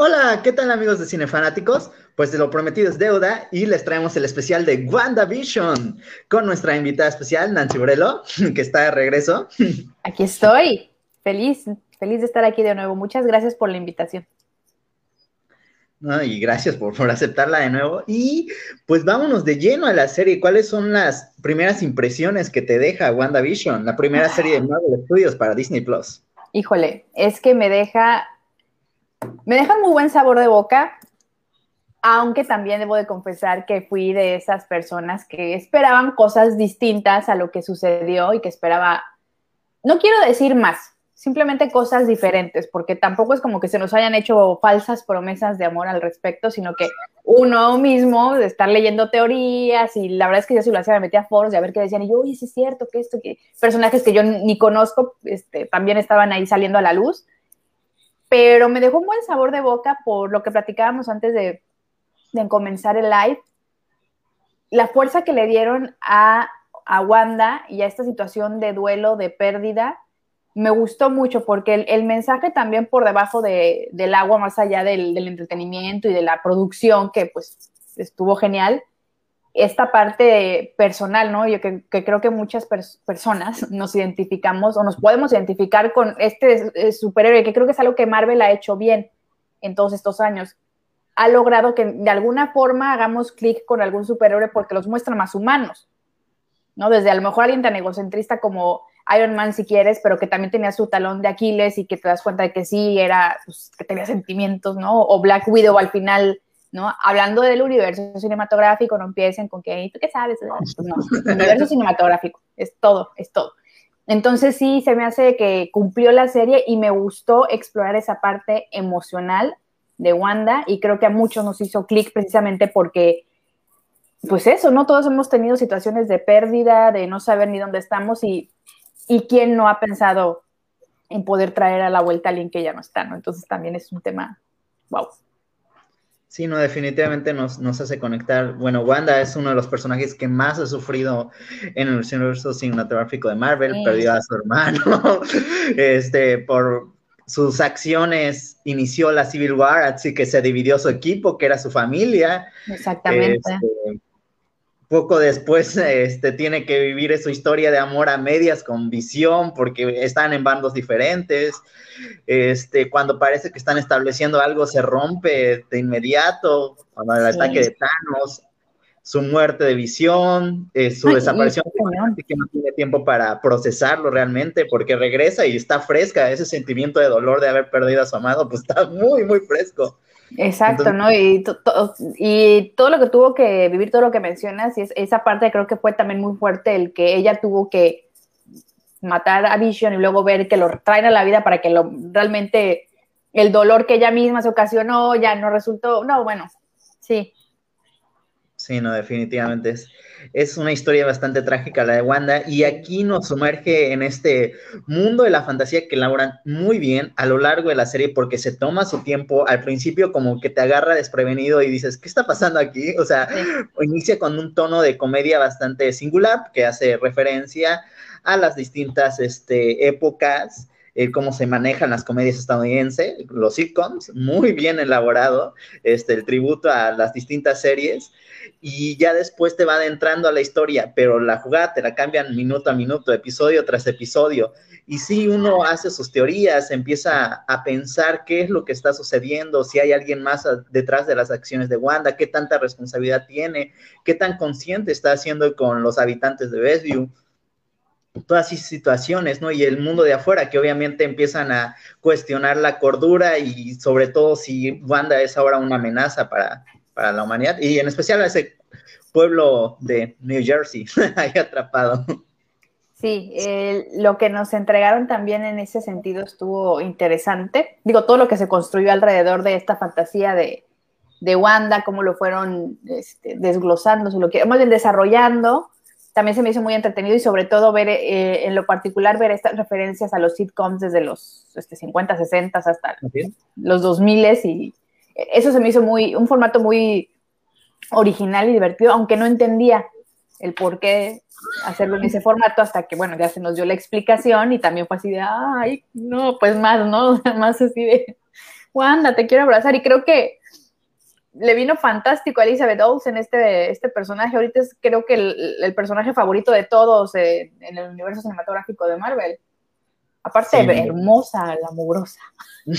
Hola, ¿qué tal amigos de Cinefanáticos? Pues de lo prometido es deuda y les traemos el especial de WandaVision con nuestra invitada especial, Nancy Borello, que está de regreso. Aquí estoy, feliz, feliz de estar aquí de nuevo. Muchas gracias por la invitación. y gracias por, por, aceptarla de nuevo. Y pues vámonos de lleno a la serie. ¿Cuáles son las primeras impresiones que te deja WandaVision, la primera serie de Marvel Studios para Disney Plus? Híjole, es que me deja me deja muy buen sabor de boca, aunque también debo de confesar que fui de esas personas que esperaban cosas distintas a lo que sucedió y que esperaba, no quiero decir más, simplemente cosas diferentes, porque tampoco es como que se nos hayan hecho falsas promesas de amor al respecto, sino que uno mismo de estar leyendo teorías y la verdad es que yo sí lo hacía, me metía a foros de a ver qué decían y yo, oye, sí es cierto que esto, que personajes que yo ni conozco, este, también estaban ahí saliendo a la luz pero me dejó un buen sabor de boca por lo que platicábamos antes de, comenzar el live. La fuerza que le dieron a, Wanda y a esta situación de duelo, de pérdida, me gustó mucho porque el, mensaje también por debajo del agua, más allá del, del, entretenimiento y de la producción, que pues estuvo genial, esta parte personal, ¿no? Yo que, creo que muchas personas nos identificamos o nos podemos identificar con este superhéroe, que creo que es algo que Marvel ha hecho bien en todos estos años. Ha logrado que de alguna forma hagamos clic con algún superhéroe porque los muestra más humanos, ¿no? Desde a lo mejor alguien tan egocentrista como Iron Man, si quieres, pero que también tenía su talón de Aquiles y que te das cuenta de que sí, era, pues, que tenía sentimientos, ¿no? O Black Widow al final ¿no? Hablando del universo cinematográfico, no empiecen con que, ¿tú qué sabes? No, el universo cinematográfico, es todo, es todo. Entonces sí, se me hace que cumplió la serie y me gustó explorar esa parte emocional de Wanda y creo que a muchos nos hizo clic precisamente porque, pues eso, ¿no? Todos hemos tenido situaciones de pérdida, de no saber ni dónde estamos y, y quién no ha pensado en poder traer a la vuelta a alguien que ya no está, ¿no? Entonces también es un tema, wow. Sí, no, definitivamente nos, hace conectar. Bueno, Wanda es uno de los personajes que más ha sufrido en el universo cinematográfico de Marvel, perdió a su hermano, este, por sus acciones inició la Civil War, así que se dividió su equipo, que era su familia. Exactamente. Este, poco después este, tiene que vivir su historia de amor a medias con visión porque están en bandos diferentes. Este, cuando parece que están estableciendo algo, se rompe de inmediato. Cuando el ataque de Thanos, su muerte de visión, eh, su desaparición, que no tiene tiempo para procesarlo realmente porque regresa y está fresca. Ese sentimiento de dolor de haber perdido a su amado, pues está muy, muy fresco. Exacto, ¿no? Y, y todo lo que tuvo que vivir, todo lo que mencionas, y esa parte creo que fue también muy fuerte, el que ella tuvo que matar a Vision y luego ver que lo traen a la vida para que lo realmente el dolor que ella misma se ocasionó ya no resultó, no, bueno, sí, Sí, no, definitivamente es, es una historia bastante trágica la de Wanda y aquí nos sumerge en este mundo de la fantasía que elaboran muy bien a lo largo de la serie porque se toma su tiempo, al principio como que te agarra desprevenido y dices, ¿qué está pasando aquí? O sea, inicia con un tono de comedia bastante singular que hace referencia a las distintas este, épocas eh, cómo se manejan las comedias estadounidenses, los sitcoms, muy bien elaborado, este, el tributo a las distintas series, y ya después te va adentrando a la historia, pero la jugada te la cambian minuto a minuto, episodio tras episodio, y si uno hace sus teorías, empieza a pensar qué es lo que está sucediendo, si hay alguien más detrás de las acciones de Wanda, qué tanta responsabilidad tiene, qué tan consciente está haciendo con los habitantes de Westview todas esas situaciones, ¿no? Y el mundo de afuera, que obviamente empiezan a cuestionar la cordura y sobre todo si Wanda es ahora una amenaza para, la humanidad y en especial a ese pueblo de New Jersey ahí atrapado. Sí, lo que nos entregaron también en ese sentido estuvo interesante. Digo, todo lo que se construyó alrededor de esta fantasía de, Wanda, cómo lo fueron este, desglosando, lo que desarrollando también se me hizo muy entretenido y sobre todo ver, eh, en lo particular, ver estas referencias a los sitcoms desde los este, 50, 60 hasta los 2000 y eso se me hizo muy, un formato muy original y divertido, aunque no entendía el por qué hacerlo en ese formato hasta que, bueno, ya se nos dio la explicación y también fue así de, ay, no, pues más, ¿no? más así de, Wanda, te quiero abrazar. Y creo que le vino fantástico a Elizabeth Olsen este, este personaje. Ahorita es creo que el, personaje favorito de todos en el universo cinematográfico de Marvel. Aparte, hermosa, la mugrosa.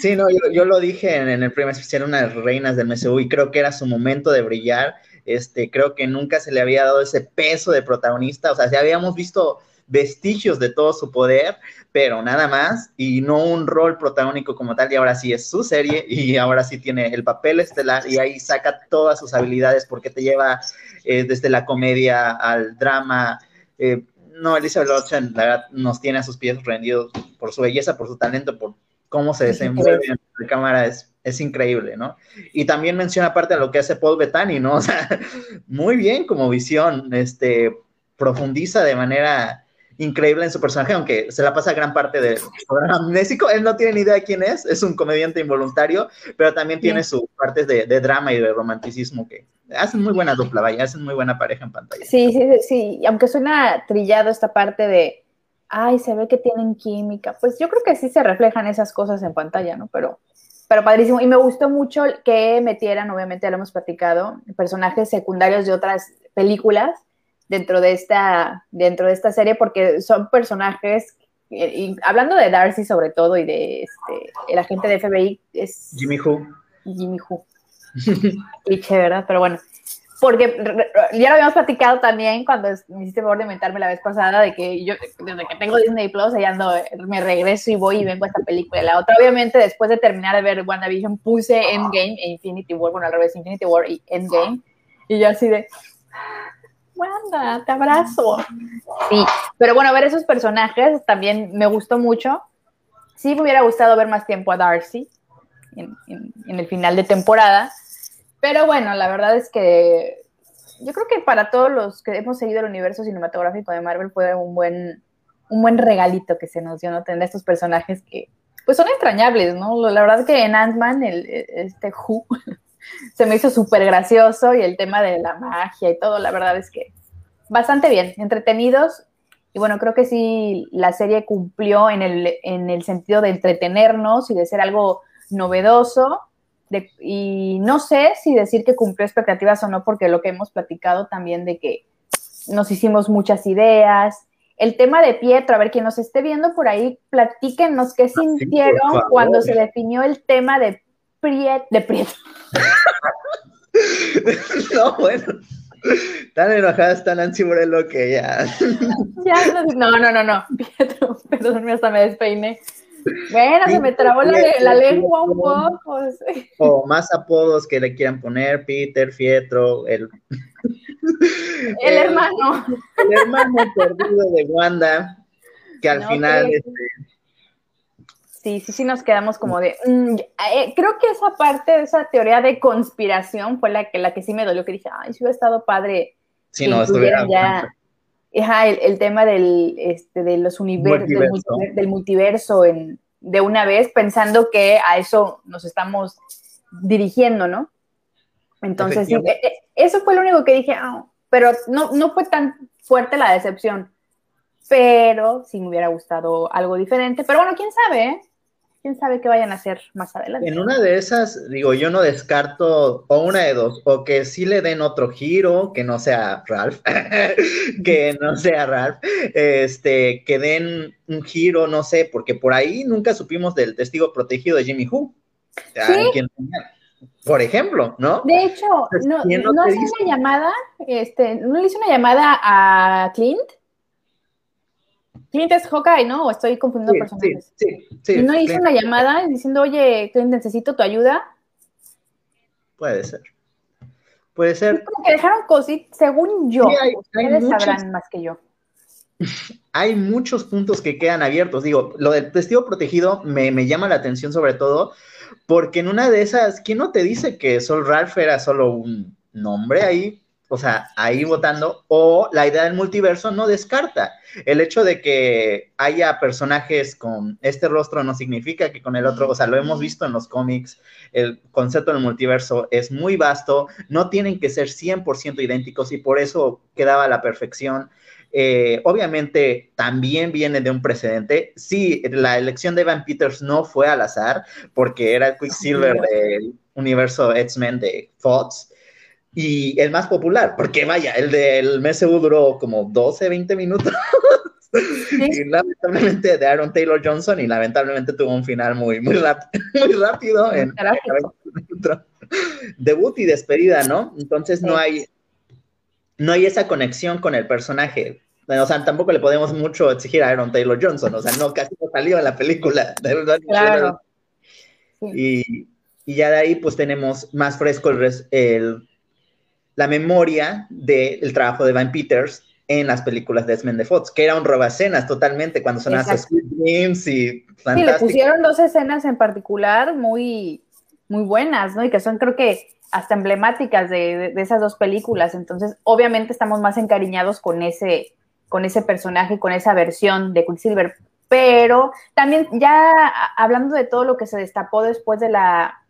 sí, no, yo, lo dije en, el primer especial, una de las reinas del MCU, y creo que era su momento de brillar. Este, creo que nunca se le había dado ese peso de protagonista. O sea, ya habíamos visto vestigios de todo su poder, pero nada más, y no un rol protagónico como tal, y ahora sí es su serie, y ahora sí tiene el papel estelar, y ahí saca todas sus habilidades, porque te lleva eh, desde la comedia al drama. Eh, no, Elizabeth Olsen, la verdad, nos tiene a sus pies rendidos por su belleza, por su talento, por cómo se desenvuelve en la cámara, es, es increíble, ¿no? Y también menciona aparte de lo que hace Paul Bettany, ¿no? O sea, muy bien como visión, este, profundiza de manera increíble en su personaje, aunque se la pasa gran parte de amnésico. Él no tiene ni idea de quién es, es un comediante involuntario, pero también tiene sus partes de, drama y de romanticismo que hacen muy buena dupla, vaya, hacen muy buena pareja en pantalla. Sí, sí, sí, aunque suena trillado esta parte de, ay, se ve que tienen química, pues yo creo que sí se reflejan esas cosas en pantalla, ¿no? Pero, pero padrísimo. Y me gustó mucho que metieran, obviamente ya lo hemos platicado, personajes secundarios de otras películas dentro de esta, dentro de esta serie, porque son personajes, y, hablando de Darcy sobre todo y de este, el agente de FBI, es... Jimmy Who. Jimmy Who. Cliché, ¿verdad? Pero bueno, porque ya lo habíamos platicado también cuando me hiciste favor de inventarme la vez pasada de que yo, desde que tengo Disney Plus, allá ando, me regreso y voy y vengo a esta película. La otra, obviamente, después de terminar de ver WandaVision, puse Endgame e Infinity War, bueno, al revés, Infinity War y Endgame, y yo así de, Wanda, te abrazo. Sí, pero bueno, ver esos personajes también me gustó mucho. Sí me hubiera gustado ver más tiempo a Darcy en, el final de temporada, pero bueno, la verdad es que yo creo que para todos los que hemos seguido el universo cinematográfico de Marvel fue un buen, un buen regalito que se nos dio, ¿no? Tener estos personajes que, pues son extrañables, ¿no? La verdad que en Ant-Man, este Who, se me hizo súper gracioso y el tema de la magia y todo, la verdad es que bastante bien, entretenidos. Y bueno, creo que sí, la serie cumplió en el, en el sentido de entretenernos y de ser algo novedoso. y no sé si decir que cumplió expectativas o no, porque lo que hemos platicado también de que nos hicimos muchas ideas. El tema de Pietro, a ver, quien nos esté viendo por ahí, platíquenos qué sintieron cuando se definió el tema de De Prieto. no, bueno. Tan enojada está Nancy Morello que ya. ya no, no, no, no. Pietro, perdón, hasta me despeiné. Bueno, se me trabó la, lengua un poco. O más apodos que le quieran poner, Peter, Pietro, el... el, hermano. El hermano perdido de Wanda, que al final... Este, Sí, sí, sí nos quedamos como de... Mm, eh, creo que esa parte, esa teoría de conspiración fue la que, la que sí me dolió, que dije, ay, si hubiera estado padre. Sí, no, estuviera... Ya, ajá, el, tema del, este, de los universos, del, multiverso en, de una vez, pensando que a eso nos estamos dirigiendo, ¿no? Entonces, sí, e, e, eso fue lo único que dije, ah, pero no, no fue tan fuerte la decepción, pero sí me hubiera gustado algo diferente, pero bueno, quién sabe, ¿eh? Quién sabe qué vayan a hacer más adelante. En una de esas, digo, yo no descarto, o una de dos, o que sí le den otro giro, que no sea Ralph, que no sea Ralph, este, que den un giro, no sé, porque por ahí nunca supimos del testigo protegido de Jimmy Who. ¿Sí? por ejemplo, ¿no? De hecho, no, no, hizo una llamada, este, no le hizo una llamada a Clint Clint es Hawkeye, ¿no? ¿O estoy confundiendo personajes? Sí, sí, sí. ¿No hizo una llamada diciendo, oye, Clint, necesito tu ayuda? Puede ser. Puede ser. como que dejaron cositas, según yo. ustedes sabrán más que yo. Hay muchos puntos que quedan abiertos. Digo, lo del testigo protegido me, me, llama la atención sobre todo porque en una de esas, ¿quién no te dice que Sol Ralph era solo un nombre ahí? O sea, ahí votando, o la idea del multiverso no descarta. El hecho de que haya personajes con este rostro no significa que con el otro, o sea, lo hemos visto en los cómics, el concepto del multiverso es muy vasto, no tienen que ser 100% idénticos y por eso quedaba la perfección. Eh, obviamente también viene de un precedente. Sí, la elección de Van Peters no fue al azar, porque era el Quicksilver del universo X-Men de Fox. Y el más popular, porque vaya, el del MSU duró como 12, 20 minutos. Y lamentablemente de Aaron Taylor Johnson y lamentablemente tuvo un final muy, muy, muy rápido en, debut y despedida, ¿no? Entonces no hay, no hay esa conexión con el personaje. O sea, tampoco le podemos mucho exigir a Aaron Taylor Johnson, o sea, no, casi no salió en la película. Claro. Y, y, ya de ahí, pues tenemos más fresco el, la memoria del trabajo de Van Peters en las películas de X-Men de Fox, que era un robacenas totalmente cuando sonaban Squid Games y Sí, le pusieron dos escenas en particular muy, muy buenas, ¿no? Y que son, creo que, hasta emblemáticas de, de esas dos películas. Entonces, obviamente estamos más encariñados con ese, con ese personaje, con esa versión de Quicksilver. Pero también ya hablando de todo lo que se destapó después de la,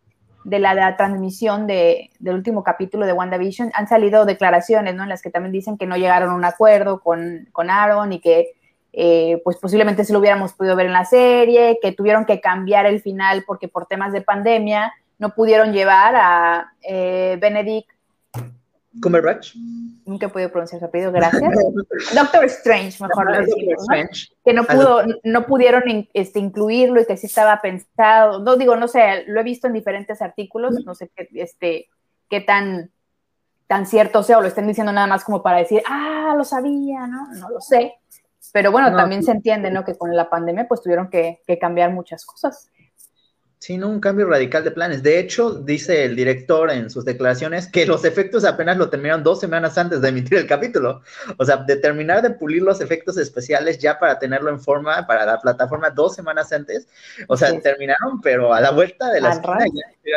de la, transmisión de, del último capítulo de WandaVision, han salido declaraciones, ¿no? En las que también dicen que no llegaron a un acuerdo con, con Aaron y que eh, pues posiblemente se lo hubiéramos podido ver en la serie, que tuvieron que cambiar el final porque por temas de pandemia no pudieron llevar a eh, Benedict Cumberbatch. Nunca he podido pronunciar su apellido, gracias. Doctor Strange, mejor lo decimos, Que no pudo, no pudieron este, incluirlo y que sí estaba pensado. No digo, no sé, lo he visto en diferentes artículos, no sé qué, este, qué tan, tan cierto sea o lo estén diciendo nada más como para decir, ah, lo sabía, ¿no? No lo sé. Pero bueno, también se entiende, ¿no? Que con la pandemia pues tuvieron que, que cambiar muchas cosas. Sí, no, un cambio radical de planes. De hecho, dice el director en sus declaraciones que los efectos apenas lo terminaron dos semanas antes de emitir el capítulo. O sea, de terminar de pulir los efectos especiales ya para tenerlo en forma para la plataforma dos semanas antes. O sea, terminaron, pero a la vuelta de la esquina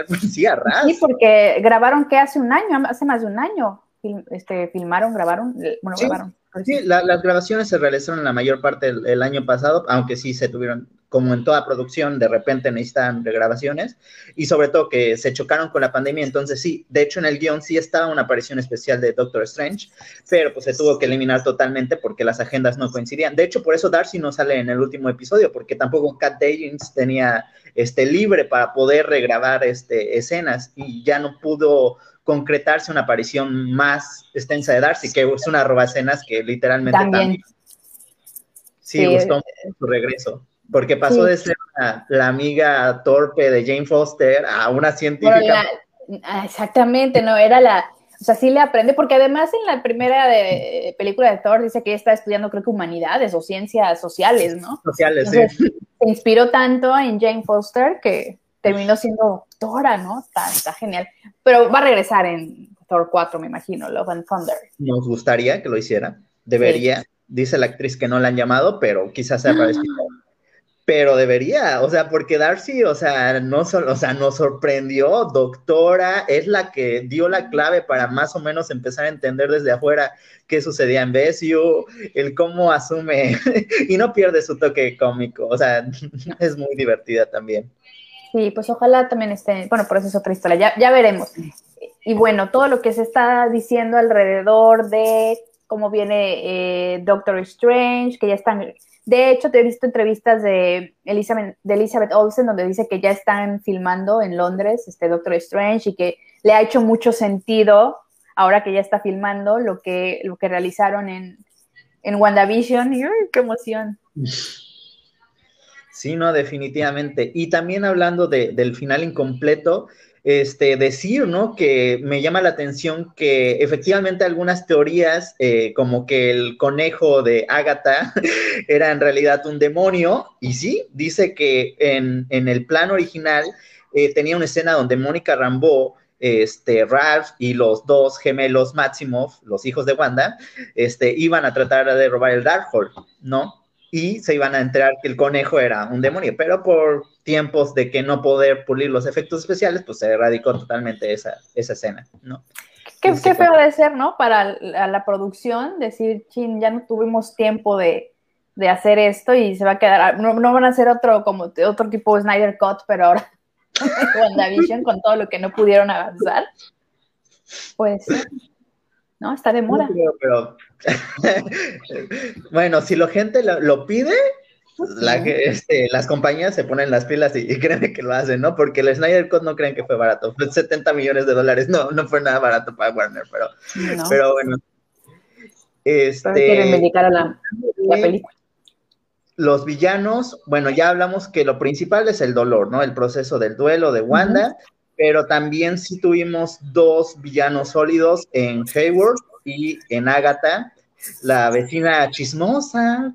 sí, sí, porque grabaron que hace un año, hace más de un año, este, filmaron, grabaron, bueno, grabaron. Sí, las grabaciones se realizaron la mayor parte del año pasado, aunque sí se tuvieron como en toda producción, de repente necesitan regrabaciones y sobre todo que se chocaron con la pandemia, entonces sí, de hecho en el guion sí estaba una aparición especial de Doctor Strange, pero pues se tuvo que eliminar totalmente porque las agendas no coincidían. De hecho, por eso Darcy no sale en el último episodio, porque tampoco Cat Dagins tenía este libre para poder regrabar este, escenas y ya no pudo concretarse una aparición más extensa de Darcy, que es una roba escenas que literalmente también, sí, gustó su regreso. Porque pasó de ser la amiga torpe de Jane Foster a una científica. Ah, exactamente, no, era la, o sea, sí le aprende, porque además en la primera de, película de Thor dice que ella está estudiando, creo que humanidades o ciencias sociales, ¿no? Sociales, sí. Se inspiró tanto en Jane Foster que terminó siendo Thora, ¿no? Está, está, genial. Pero va a regresar en Thor 4, me imagino, Love and Thunder. Nos gustaría que lo hiciera, debería. Dice la actriz que no la han llamado, pero quizás sea para pero debería, o sea, porque Darcy, o sea, no o sea, nos sorprendió, doctora, es la que dio la clave para más o menos empezar a entender desde afuera qué sucedía en Bessie, el cómo asume, y no pierde su toque cómico, o sea, es muy divertida también. Sí, pues ojalá también esté, bueno, por eso es otra historia, ya, ya veremos. Y bueno, todo lo que se está diciendo alrededor de cómo viene eh, Doctor Strange, que ya están de hecho, te he visto entrevistas de Elizabeth, de Elizabeth Olsen donde dice que ya están filmando en Londres este Doctor Strange y que le ha hecho mucho sentido ahora que ya está filmando lo que, lo que realizaron en, en WandaVision. ¡Qué emoción! Sí, no, definitivamente. Y también hablando del final incompleto, este, decir, ¿no? Que me llama la atención que efectivamente algunas teorías, eh, como que el conejo de Agatha era en realidad un demonio, y sí, dice que en, el plan original eh, tenía una escena donde Mónica Rambeau este, Ralph y los dos gemelos Maximoff, los hijos de Wanda, este, iban a tratar de robar el Darkhold, ¿no? Y se iban a enterar que el conejo era un demonio, pero por tiempos de que no poder pulir los efectos especiales, pues se erradicó totalmente esa, esa escena, ¿no? Qué, feo de ser, ¿no? Para la, producción, decir, chin, ya no tuvimos tiempo de, hacer esto y se va a quedar, no, van a hacer otro como otro tipo de Snyder Cut, pero ahora WandaVision con todo lo que no pudieron avanzar. Pues, ¿no? Está de moda. pero, bueno, si la gente lo pide, este, las compañías se ponen las pilas y, creen que lo hacen, ¿no? Porque el Snyder Cut no creen que fue barato. Fue 70 millones de dólares, no, no fue nada barato para Warner, pero, pero bueno. Este, quieren dedicar a la, película. Los villanos, bueno, ya hablamos que lo principal es el dolor, ¿no? El proceso del duelo de Wanda, pero también sí tuvimos dos villanos sólidos en Hayward y en Agatha, la vecina chismosa,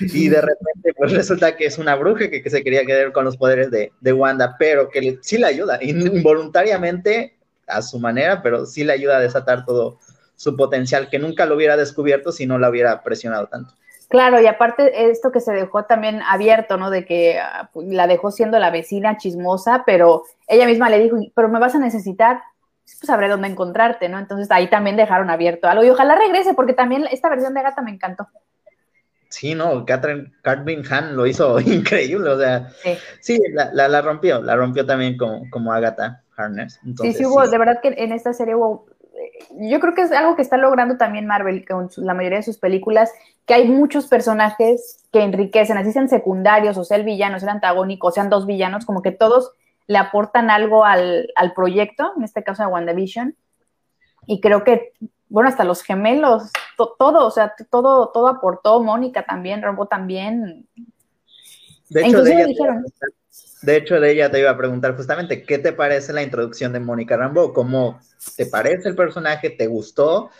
y de repente pues resulta que es una bruja que, se quería quedar con los poderes de, Wanda, pero que sí le ayuda, involuntariamente a su manera, pero sí le ayuda a desatar todo su potencial, que nunca lo hubiera descubierto si no la hubiera presionado tanto. Claro, y aparte esto que se dejó también abierto, ¿no? De que ah, la dejó siendo la vecina chismosa, pero ella misma le dijo, pero me vas a necesitar, pues sabré dónde encontrarte, ¿no? Entonces ahí también dejaron abierto algo y ojalá regrese porque también esta versión de Agatha me encantó. Sí, no, Catherine Cartman Han lo hizo increíble, o sea, sí, la, rompió, la rompió también como, como Agatha Harness. sí, sí hubo, de verdad que en esta serie hubo, eh, yo creo que es algo que está logrando también Marvel con la mayoría de sus películas, que hay muchos personajes que enriquecen, así sean secundarios, o sea el villano, sea el antagónico, o sean dos villanos, como que todos le aportan algo al, proyecto, en este caso de WandaVision. Y creo que, bueno, hasta los gemelos, todo, o sea, todo, todo aportó. Mónica también, Robo también. De hecho, de ella, de hecho, de ella te iba a preguntar justamente, ¿qué te parece la introducción de Mónica Rambo? ¿Cómo te parece el personaje? ¿Te gustó?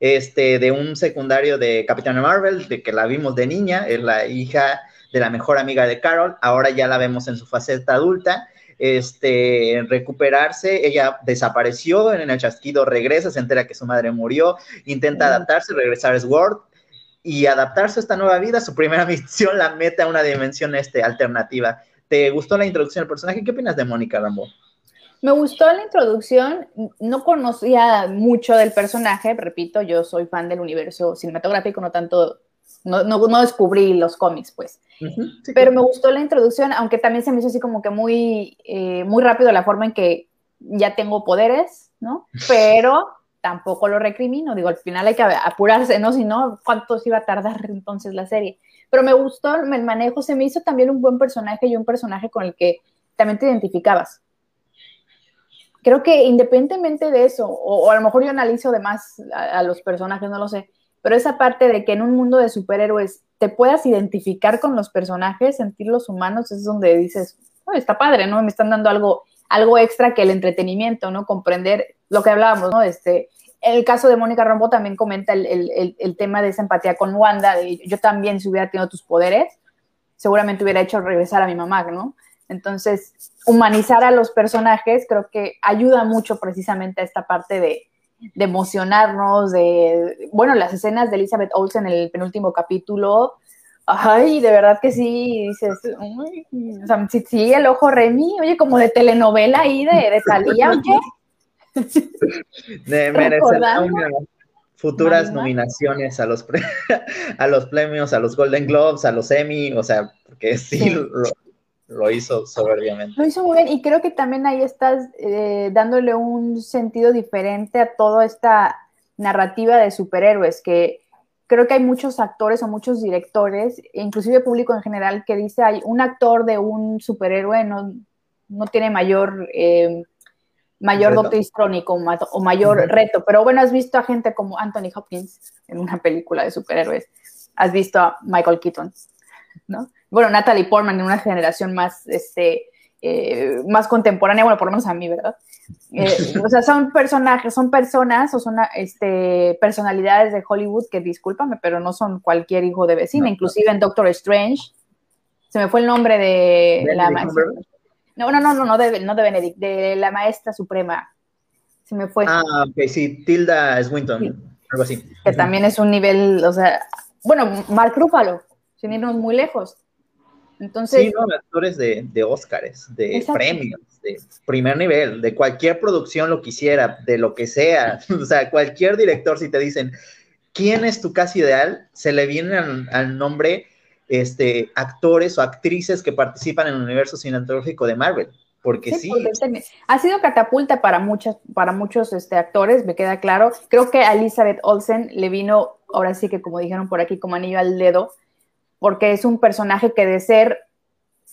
Este, de un secundario de Capitana Marvel, de que la vimos de niña, es la hija de la mejor amiga de Carol, ahora ya la vemos en su faceta adulta, este, recuperarse. Ella desapareció en el chasquido, regresa, se entera que su madre murió, intenta adaptarse, regresar a Sword y adaptarse a esta nueva vida. Su primera misión la mete a una dimensión este, alternativa. ¿Te gustó la introducción del personaje? ¿Qué opinas de Mónica Rambo? Me gustó la introducción, no conocía mucho del personaje, repito, yo soy fan del universo cinematográfico, no tanto no, no, descubrí los cómics, pues. Pero me gustó la introducción, aunque también se me hizo así como que muy, eh, muy rápido la forma en que ya tengo poderes, ¿no? Pero tampoco lo recrimino, digo, al final hay que apurarse, ¿no? Si no, ¿cuánto se iba a tardar entonces la serie? Pero me gustó el manejo, se me hizo también un buen personaje y un personaje con el que también te identificabas. Creo que independientemente de eso, o, a lo mejor yo analizo de más a los personajes, no lo sé, pero esa parte de que en un mundo de superhéroes te puedas identificar con los personajes, sentirlos humanos, es donde dices, está padre, ¿no? Me están dando algo, algo extra que el entretenimiento, ¿no? Comprender lo que hablábamos, ¿no? Este, el caso de Mónica Rombo también comenta el, tema de esa empatía con Wanda, de yo también si hubiera tenido tus poderes, seguramente hubiera hecho regresar a mi mamá, ¿no? Entonces, humanizar a los personajes creo que ayuda mucho precisamente a esta parte de, de emocionarnos, de, bueno, las escenas de Elizabeth Olsen en el penúltimo capítulo, ay, de verdad que sí, dices, o sea, sí, el ojo Remy, oye, como de telenovela ahí, de, de Talía, De merecer futuras nominaciones a los, a los premios, a los Golden Globes, a los Emmy, o sea, porque sí, lo hizo soberbiamente. Lo hizo muy bien y creo que también ahí estás eh, dándole un sentido diferente a toda esta narrativa de superhéroes, que creo que hay muchos actores o muchos directores, inclusive público en general, que dice, hay un actor de un superhéroe no, no tiene mayor... Eh, mayor histrónico o mayor reto, pero bueno, has visto a gente como Anthony Hopkins en una película de superhéroes, has visto a Michael Keaton, ¿no? bueno, Natalie Portman en una generación más, este, eh, más contemporánea, bueno, por lo menos a mí, ¿verdad? Eh, o sea, son personajes, son personas o son este, personalidades de Hollywood que, discúlpame, pero no son cualquier hijo de vecina, inclusive en Doctor Strange, se me fue el nombre de, la maestra. No, no, no, no, no de, no de Benedict, de la maestra suprema. Se me fue. Ah, ok, sí, Tilda Swinton, algo así. Que también es un nivel, o sea, bueno, Mark Ruffalo, sin irnos muy lejos Entonces, sí, no, actores de, de Óscares, de premios, de primer nivel, de cualquier producción lo quisiera, de lo que sea. O sea, cualquier director, si te dicen, ¿quién es tu caso ideal? Se le vienen al, nombre este, actores o actrices que participan en el universo cinematográfico de Marvel. Porque sí. ha sido catapulta para muchas, para muchos este, actores, me queda claro. Creo que a Elizabeth Olsen le vino, ahora sí que como dijeron por aquí, como anillo al dedo, porque es un personaje que de ser,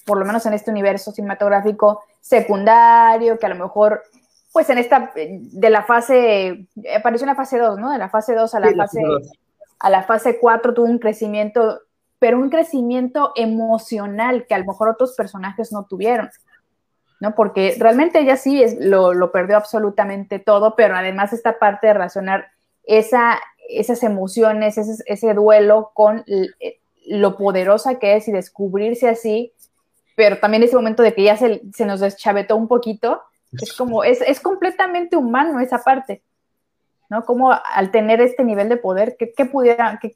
por lo menos en este universo cinematográfico, secundario, que a lo mejor, pues en esta, de la fase, apareció en la fase 2, ¿no? De la fase 2 a la fase, a la fase 4 tuvo un crecimiento, pero un crecimiento emocional que a lo mejor otros personajes no tuvieron. ¿no? Porque realmente ella sí es, lo, lo, perdió absolutamente todo, pero además esta parte de razonar esa, esas emociones, ese, ese duelo con lo poderosa que es y descubrirse así, pero también ese momento de que ya se, nos deschavetó un poquito, es como, es, es, completamente humano esa parte, ¿no? Como al tener este nivel de poder, ¿qué, qué pudiera, qué,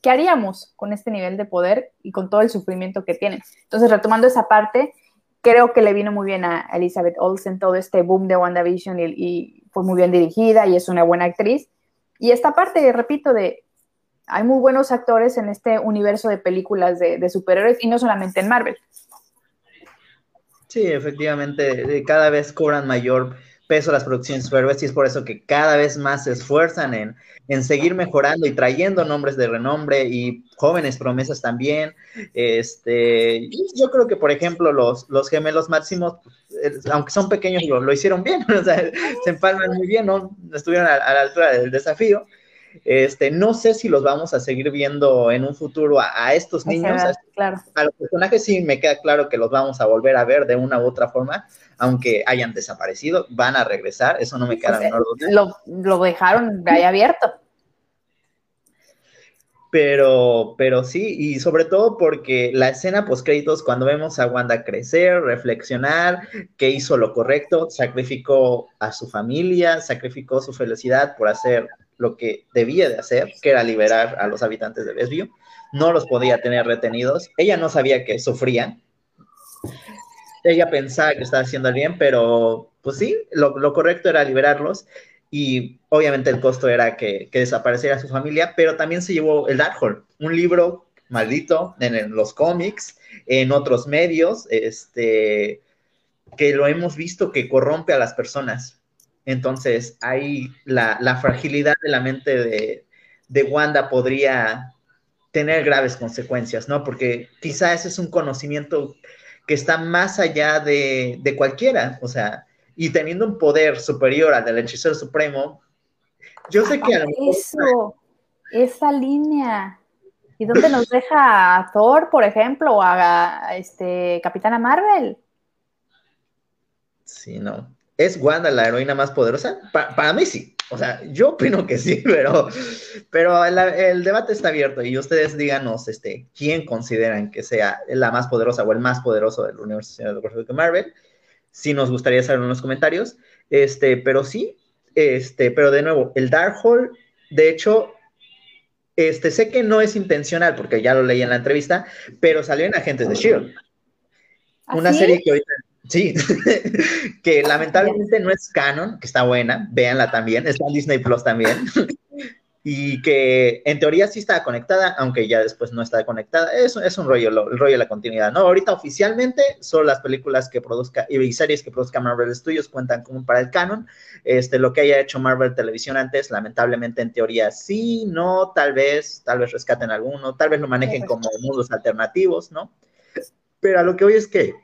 qué, haríamos con este nivel de poder y con todo el sufrimiento que tiene? Entonces, retomando esa parte, creo que le vino muy bien a Elizabeth Olsen todo este boom de WandaVision y, y fue muy bien dirigida y es una buena actriz. Y esta parte, repito, de hay muy buenos actores en este universo de películas de, superhéroes y no solamente en Marvel. Sí, efectivamente, cada vez cobran mayor peso las producciones superhéroes y es por eso que cada vez más se esfuerzan en, en, seguir mejorando y trayendo nombres de renombre y jóvenes promesas también. Este, yo creo que, por ejemplo, los, los gemelos máximos, aunque son pequeños, lo, hicieron bien, o sea, se empalman muy bien, ¿no? Estuvieron a la altura del desafío. Este, no sé si los vamos a seguir viendo en un futuro a, estos niños. a, los personajes sí me queda claro que los vamos a volver a ver de una u otra forma, aunque hayan desaparecido, van a regresar, eso no me queda menor duda. Lo, dejaron ahí abierto. Pero, pero sí, y sobre todo porque la escena post créditos, cuando vemos a Wanda crecer, reflexionar, que hizo lo correcto, sacrificó a su familia, sacrificó su felicidad por hacer lo que debía de hacer, que era liberar a los habitantes de Westview. No los podía tener retenidos. Ella no sabía que sufrían. Ella pensaba que estaba haciendo el bien, pero pues sí, lo, correcto era liberarlos y obviamente el costo era que, desapareciera su familia, pero también se llevó el Darkhold, un libro maldito en, los cómics, en otros medios, este, que lo hemos visto que corrompe a las personas. Entonces, ahí la, fragilidad de la mente de, Wanda podría tener graves consecuencias, ¿no? Porque quizá ese es un conocimiento que está más allá de, cualquiera, o sea, y teniendo un poder superior al del hechicero supremo, yo sé que a lo mejor... Eso, esa línea. ¿Y dónde nos deja a Thor, por ejemplo, o a, este, Capitana Marvel? Sí, no. ¿Es Wanda la heroína más poderosa? para mí sí. O sea, yo opino que sí, pero, pero el, debate está abierto y ustedes díganos este, quién consideran que sea la más poderosa o el más poderoso del universo de Marvel. Sí nos gustaría saber en los comentarios. Este, pero sí, este, pero de nuevo, el Darkhold, de hecho, este, sé que no es intencional porque ya lo leí en la entrevista, pero salió en Agentes de Shield. ¿Ah, Una serie que ahorita Sí, que lamentablemente no es canon, que está buena, véanla también, está en Disney Plus también, y que en teoría sí está conectada, aunque ya después no está conectada, es, es un rollo, el rollo de la continuidad, ¿no? Ahorita oficialmente solo las películas que produzca y series que produzca Marvel Studios cuentan como para el canon, este, lo que haya hecho Marvel Televisión antes, lamentablemente en teoría sí, no, tal vez, tal vez rescaten alguno, tal vez lo manejen como mundos alternativos, ¿no? Pero a lo que hoy es que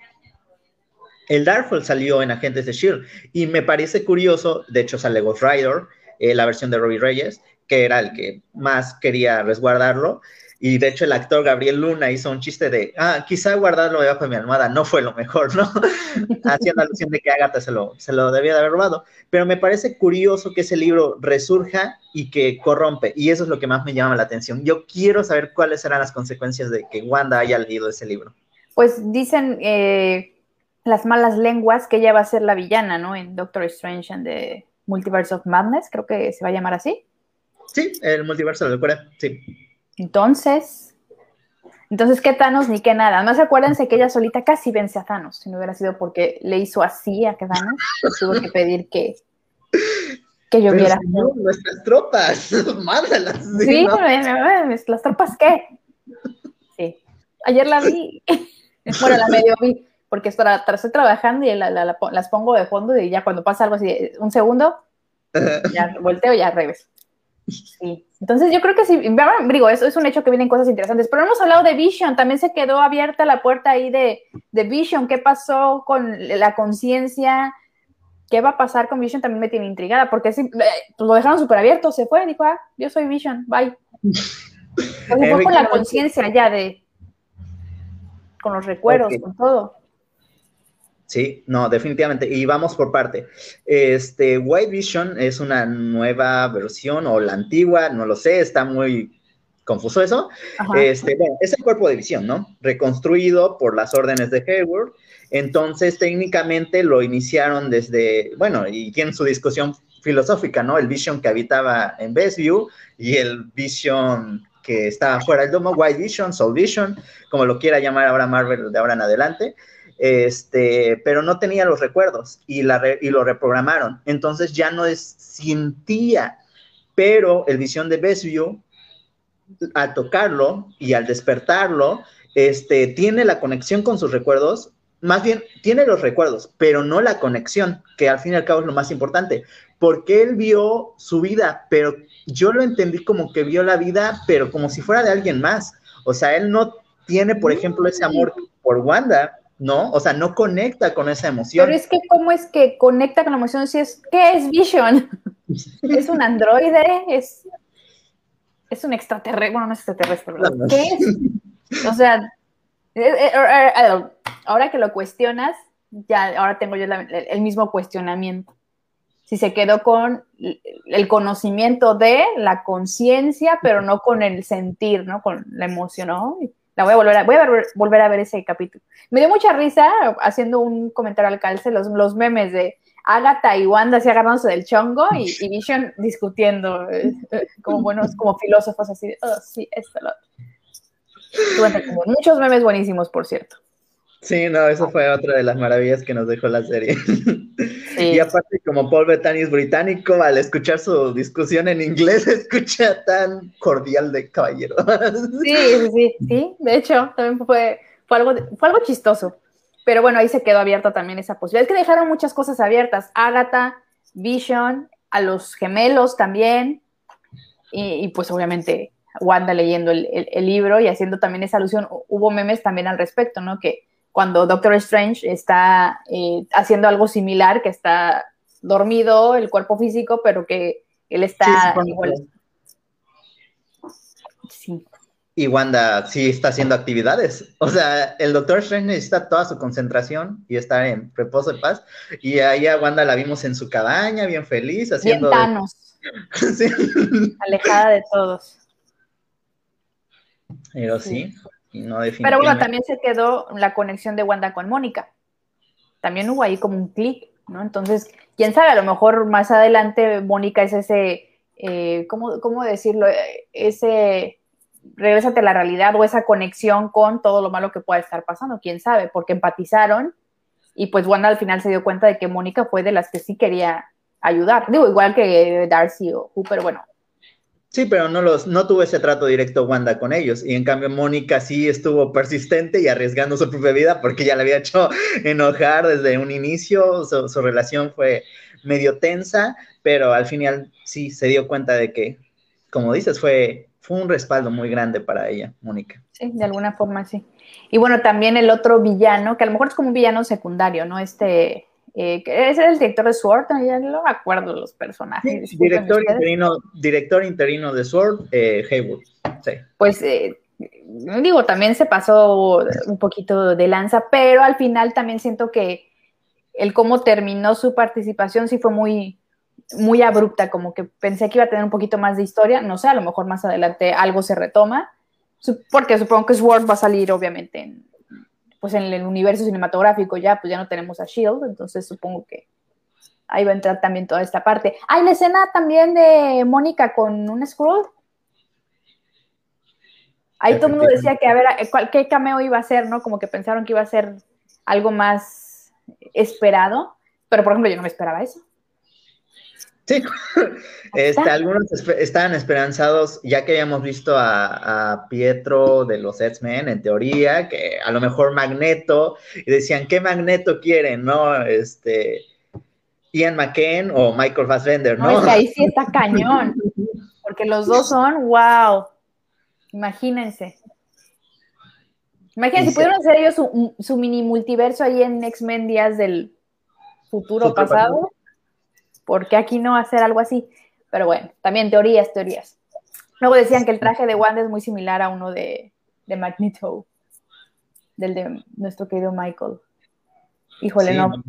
el Darkhold salió en Agentes de Shield y me parece curioso, de hecho sale Ghost Rider, eh, la versión de Robbie Reyes, que era el que más quería resguardarlo. Y de hecho el actor Gabriel Luna hizo un chiste de, ah, quizá guardarlo debajo de mi almohada no fue lo mejor, ¿no? Haciendo alusión de que Agatha se lo, se lo debía de haber robado. Pero me parece curioso que ese libro resurja y que corrompe. Y eso es lo que más me llama la atención. Yo quiero saber cuáles serán las consecuencias de que Wanda haya leído ese libro. Pues dicen eh, las malas lenguas, que ella va a ser la villana, ¿no? En Doctor Strange and the Multiverse of Madness, creo que se va a llamar así. Sí, el multiverso de locura, sí. Entonces, Entonces, ¿qué Thanos ni qué nada? Más acuérdense que ella solita casi vence a Thanos. Si no hubiera sido porque le hizo así a Thanos, pues tuvo que pedir que, que lloviera. Nuestras tropas, mándalas. Sí, las tropas qué. Sí. Ayer la vi. bueno, la medio vi, porque estoy trabajando y las pongo de fondo y ya cuando pasa algo así, un segundo, ya volteo y ya regreso. Sí. Entonces yo creo que sí, digo, eso es un hecho que vienen cosas interesantes, pero hemos hablado de Vision, también se quedó abierta la puerta ahí de, de Vision, ¿qué pasó con la conciencia? ¿Qué va a pasar con Vision? También me tiene intrigada, porque eh, pues lo dejaron súper abierto, se fue, dijo, ah, yo soy Vision, bye. Fue con la conciencia ya de, con los recuerdos, con todo. Sí, no, definitivamente. Y vamos por parte. Este, White Vision es una nueva versión o la antigua, no lo sé, está muy confuso eso. Este, bueno, es el cuerpo de visión, ¿no? Reconstruido por las órdenes de Hayward. Entonces, técnicamente lo iniciaron desde, bueno, y tienen su discusión filosófica, ¿no? El Vision que habitaba en Bestview y el Vision que estaba fuera del domo, White Vision, Soul Vision, como lo quiera llamar ahora Marvel de ahora en adelante este, pero no tenía los recuerdos y, lo reprogramaron. Entonces ya no es, sentía, pero el visión de Bestview, al tocarlo y al despertarlo, este, tiene la conexión con sus recuerdos, más bien tiene los recuerdos, pero no la conexión, que al fin y al cabo es lo más importante, porque él vio su vida, pero yo lo entendí como que vio la vida, pero como si fuera de alguien más. O sea, él no tiene, por ejemplo, ese amor por Wanda, ¿no? O sea, no conecta con esa emoción. Pero es que, ¿cómo es que conecta con la emoción si es, ¿qué es Vision? ¿Es un androide? ¿Es, es un extraterrestre? Bueno, no es extraterrestre, ¿verdad? ¿Qué es? O sea, eh, eh, eh, ahora que lo cuestionas, ya ahora tengo yo el mismo cuestionamiento. Si se quedó con el conocimiento de la conciencia, pero no con el sentir, ¿no? Con la emoción, ¿no? La voy a volver a, voy a volver a ver ese capítulo. Me dio mucha risa haciendo un comentario al calce, los, los memes de Agatha y Wanda así agarrándose del chongo y, Vision discutiendo eh, eh, como buenos, como filósofos así de, oh, sí, esto, lo otro. muchos memes buenísimos, por cierto. Sí, no, eso fue otra de las maravillas que nos dejó la serie. Y aparte, como Paul Bettany es británico, al escuchar su discusión en inglés, escucha tan cordial de caballero. Sí, sí, sí, sí. De hecho, también fue, fue, algo, fue algo chistoso. Pero bueno, ahí se quedó abierta también esa posibilidad. Es que dejaron muchas cosas abiertas. Agatha, Vision, a los gemelos también. Y, pues obviamente Wanda leyendo el, el, libro y haciendo también esa alusión. Hubo memes también al respecto, ¿no? Que cuando Doctor Strange está eh, haciendo algo similar, que está dormido el cuerpo físico, pero que él está igual. Sí. Y Wanda sí está haciendo actividades. O sea, el Doctor Strange necesita toda su concentración y estar en reposo de paz. Y ahí a Wanda la vimos en su cabaña, bien feliz, haciendo. Bien Alejada de todos. Pero sí. Pero bueno, también se quedó la conexión de Wanda con Mónica. También hubo ahí como un clic, ¿no? Entonces, quién sabe, a lo mejor más adelante Mónica es ese, eh, ¿cómo, decirlo? Ese, regresate a la realidad o esa conexión con todo lo malo que pueda estar pasando, quién sabe, porque empatizaron y pues Wanda al final se dio cuenta de que Mónica fue de las que sí quería ayudar. Digo, igual que Darcy o Cooper, bueno, Sí, pero no los, no tuvo ese trato directo Wanda con ellos. Y en cambio, Mónica sí estuvo persistente y arriesgando su propia vida porque ya le había hecho enojar desde un inicio. Su, relación fue medio tensa, pero al final sí se dio cuenta de que, como dices, fue, fue un respaldo muy grande para ella, Mónica. Sí, de alguna forma sí. Y bueno, también el otro villano, que a lo mejor es como un villano secundario, ¿no? Este eh, ese es el director de Sword, ya no me acuerdo los personajes. director, interino, director interino de Sword, eh, Haywood. Pues eh, digo, también se pasó un poquito de lanza, pero al final también siento que el cómo terminó su participación sí fue muy, muy abrupta, como que pensé que iba a tener un poquito más de historia, no sé, a lo mejor más adelante algo se retoma, porque supongo que Sword va a salir obviamente en, pues en el universo cinematográfico ya, pues ya no tenemos a Shield, entonces supongo que ahí va a entrar también toda esta parte. Hay la escena también de Mónica con un scroll. Ahí todo el mundo decía que a ver qué cameo iba a ser, ¿no? Como que pensaron que iba a ser algo más esperado, pero por ejemplo yo no me esperaba eso. Sí, este, algunos estaban esperanzados, ya que habíamos visto a, Pietro de los X-Men, en teoría, que a lo mejor Magneto, y decían, ¿qué Magneto quieren? ¿No? Este, Ian McKellen o Michael Fassbender, ¿no? No, ahí sí está cañón, porque los dos son, wow, imagínense. Imagínense, si pudieron hacer ellos su, mini multiverso ahí en X-Men Días del futuro pasado, ¿por qué aquí no hacer algo así? Pero bueno, también teorías, teorías. Luego decían que el traje de Wanda es muy similar a uno de, de Magneto, del de nuestro querido Michael. Híjole, no.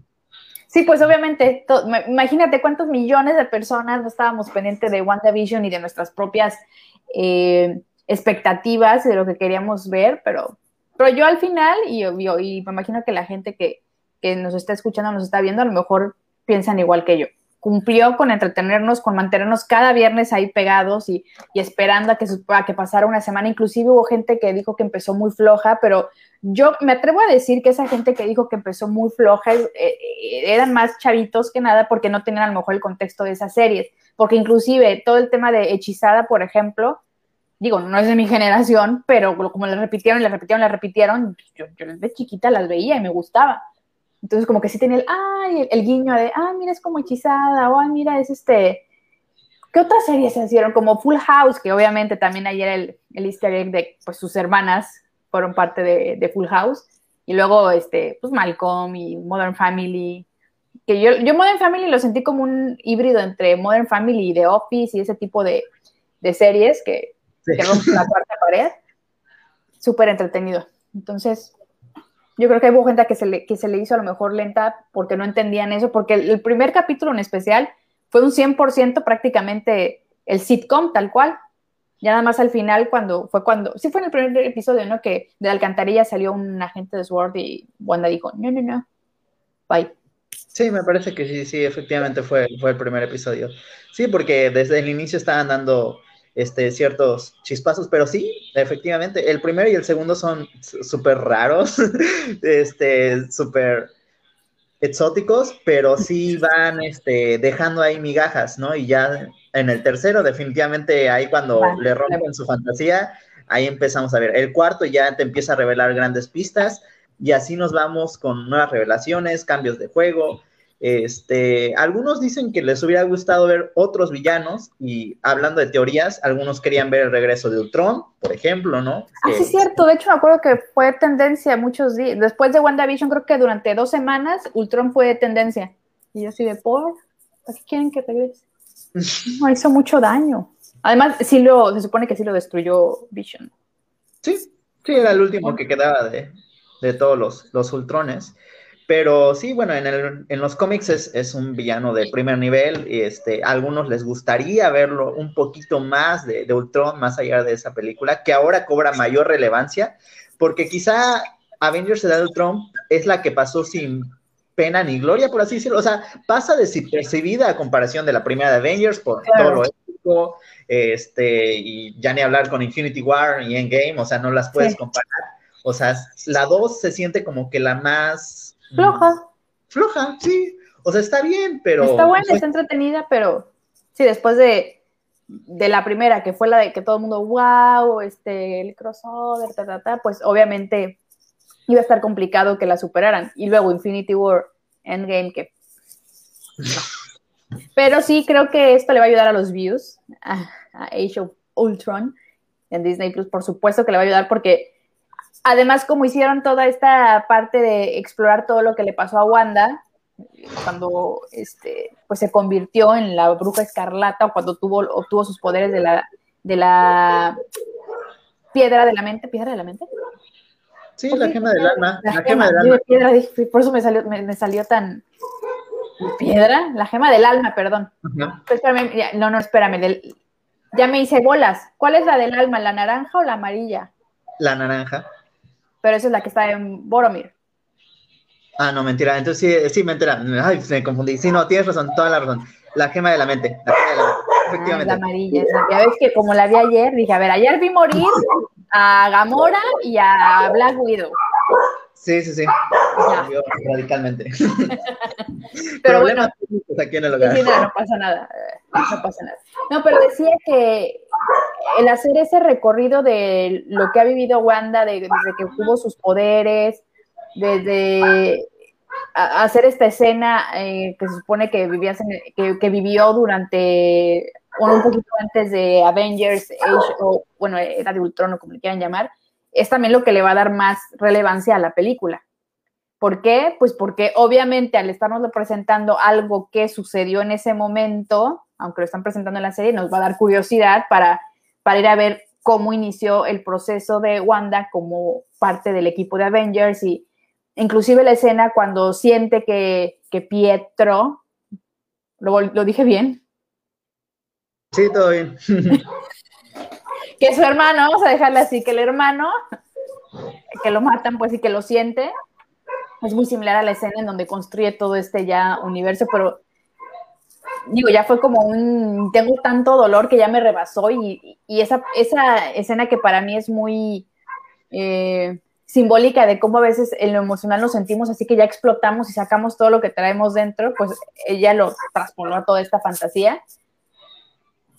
Sí, pues obviamente, imagínate cuántos millones de personas no estábamos pendientes de WandaVision y de nuestras propias eh, expectativas de lo que queríamos ver, pero, pero yo al final, y, y, me imagino que la gente que, que nos está escuchando, nos está viendo, a lo mejor piensan igual que yo cumplió con entretenernos, con mantenernos cada viernes ahí pegados y, esperando a que, pasara una semana. Inclusive hubo gente que dijo que empezó muy floja, pero yo me atrevo a decir que esa gente que dijo que empezó muy floja eh, eh, eran más chavitos que nada porque no tenían a lo mejor el contexto de esas series. Porque inclusive todo el tema de Hechizada, por ejemplo, digo, no es de mi generación, pero como le repitieron, le repitieron, le repitieron, yo, yo desde chiquita las veía y me gustaba. Entonces, como que sí tenía el, ay, el, guiño de, ay, mira, es como hechizada, o ay, mira, es este. ¿Qué otras series se hicieron? Como Full House, que obviamente también ayer el, el easter egg de, pues, sus hermanas fueron parte de, de, Full House. Y luego, este, pues, Malcolm y Modern Family. Que yo, yo Modern Family lo sentí como un híbrido entre Modern Family y The Office y ese tipo de, de series que, que rompen la cuarta pared. Súper entretenido. Entonces, yo creo que hubo gente que se, le, que se le hizo a lo mejor lenta porque no entendían eso, porque el, primer capítulo en especial fue un 100% prácticamente el sitcom tal cual. Ya nada más al final, cuando fue cuando, sí fue en el primer episodio, ¿no? Que de la alcantarilla salió un agente de SWORD y Wanda dijo, no, no, no, bye. Sí, me parece que sí, sí, efectivamente fue, fue el primer episodio. Sí, porque desde el inicio estaban dando este, ciertos chispazos, pero sí, efectivamente, el primero y el segundo son súper raros, este, súper exóticos, pero sí van este, dejando ahí migajas, ¿no? Y ya en el tercero, definitivamente, ahí cuando le rompen su fantasía, ahí empezamos a ver. El cuarto ya te empieza a revelar grandes pistas y así nos vamos con nuevas revelaciones, cambios de juego, este, algunos dicen que les hubiera gustado ver otros villanos y hablando de teorías, algunos querían ver el regreso de Ultron, por ejemplo, ¿no? Ah, sí, es cierto. De hecho, me acuerdo que fue tendencia muchos días. Después de WandaVision, creo que durante dos semanas, Ultron fue tendencia. Y yo así de, por, ¿para qué quieren que regrese? No, hizo mucho daño. Además, sí lo, se supone que sí lo destruyó Vision. Sí, sí, era el último que quedaba de, de todos los, los Ultrones. Pero sí, bueno, en, el, en los cómics es, un villano de primer nivel. Y este, a algunos les gustaría verlo un poquito más de, de, Ultron, más allá de esa película, que ahora cobra mayor relevancia, porque quizá Avengers de Ultron es la que pasó sin pena ni gloria, por así decirlo. O sea, pasa desapercibida a comparación de la primera de Avengers por todo lo épico, este, y ya ni hablar con Infinity War y Endgame, o sea, no las puedes comparar. O sea, la 2 se siente como que la más Floja. Floja, sí. O sea, está bien, pero. Está buena, está entretenida, pero sí, después de, la primera, que fue la de que todo el mundo, wow, este, el crossover, ta, ta, ta, pues obviamente iba a estar complicado que la superaran. Y luego Infinity War, Endgame, que. Pero sí, creo que esto le va a ayudar a los views, a, a Age of Ultron en Disney Plus, por supuesto que le va a ayudar porque Además, como hicieron toda esta parte de explorar todo lo que le pasó a Wanda, cuando este, pues se convirtió en la bruja escarlata o cuando tuvo, obtuvo sus poderes de la, de la piedra de la mente, piedra de la mente. Sí, la gema del alma. La, gema, del alma. Piedra, por eso me salió, me, salió tan piedra, la gema del alma, perdón. no, no, espérame, ya me hice bolas. ¿Cuál es la del alma, la naranja o la amarilla? La naranja pero esa es la que está en Boromir. Ah, no, mentira. Entonces sí, sí, mentira. Ay, me confundí. Sí, no, tienes razón, toda la razón. La gema de la mente. La gema de la mente. Efectivamente. la amarilla. Ya ves que como la vi ayer, dije, a ver, ayer vi morir a Gamora y a Black Widow. Sí, sí, sí. radicalmente. pero bueno, aquí en el hogar. no, no pasa nada. No pasa nada. No, pero decía que el hacer ese recorrido de lo que ha vivido Wanda desde que tuvo sus poderes, desde hacer esta escena eh, que se supone que, vivías que, vivió durante, o un poquito antes de Avengers, o bueno, era de Ultron o como le quieran llamar, es también lo que le va a dar más relevancia a la película. ¿Por qué? Pues porque obviamente al estarnos representando algo que sucedió en ese momento, aunque lo están presentando en la serie, nos va a dar curiosidad para, para ir a ver cómo inició el proceso de Wanda como parte del equipo de Avengers y inclusive la escena cuando siente que, Pietro, ¿lo, ¿lo dije bien? Sí, todo bien. que su hermano, vamos a dejarle así, que el hermano, que lo matan, pues, y que lo siente, es muy similar a la escena en donde construye todo este ya universo, pero digo, ya fue como un, tengo tanto dolor que ya me rebasó y, esa, esa escena que para mí es muy eh, simbólica de cómo a veces en lo emocional nos sentimos así que ya explotamos y sacamos todo lo que traemos dentro, pues ella lo traspoló a toda esta fantasía.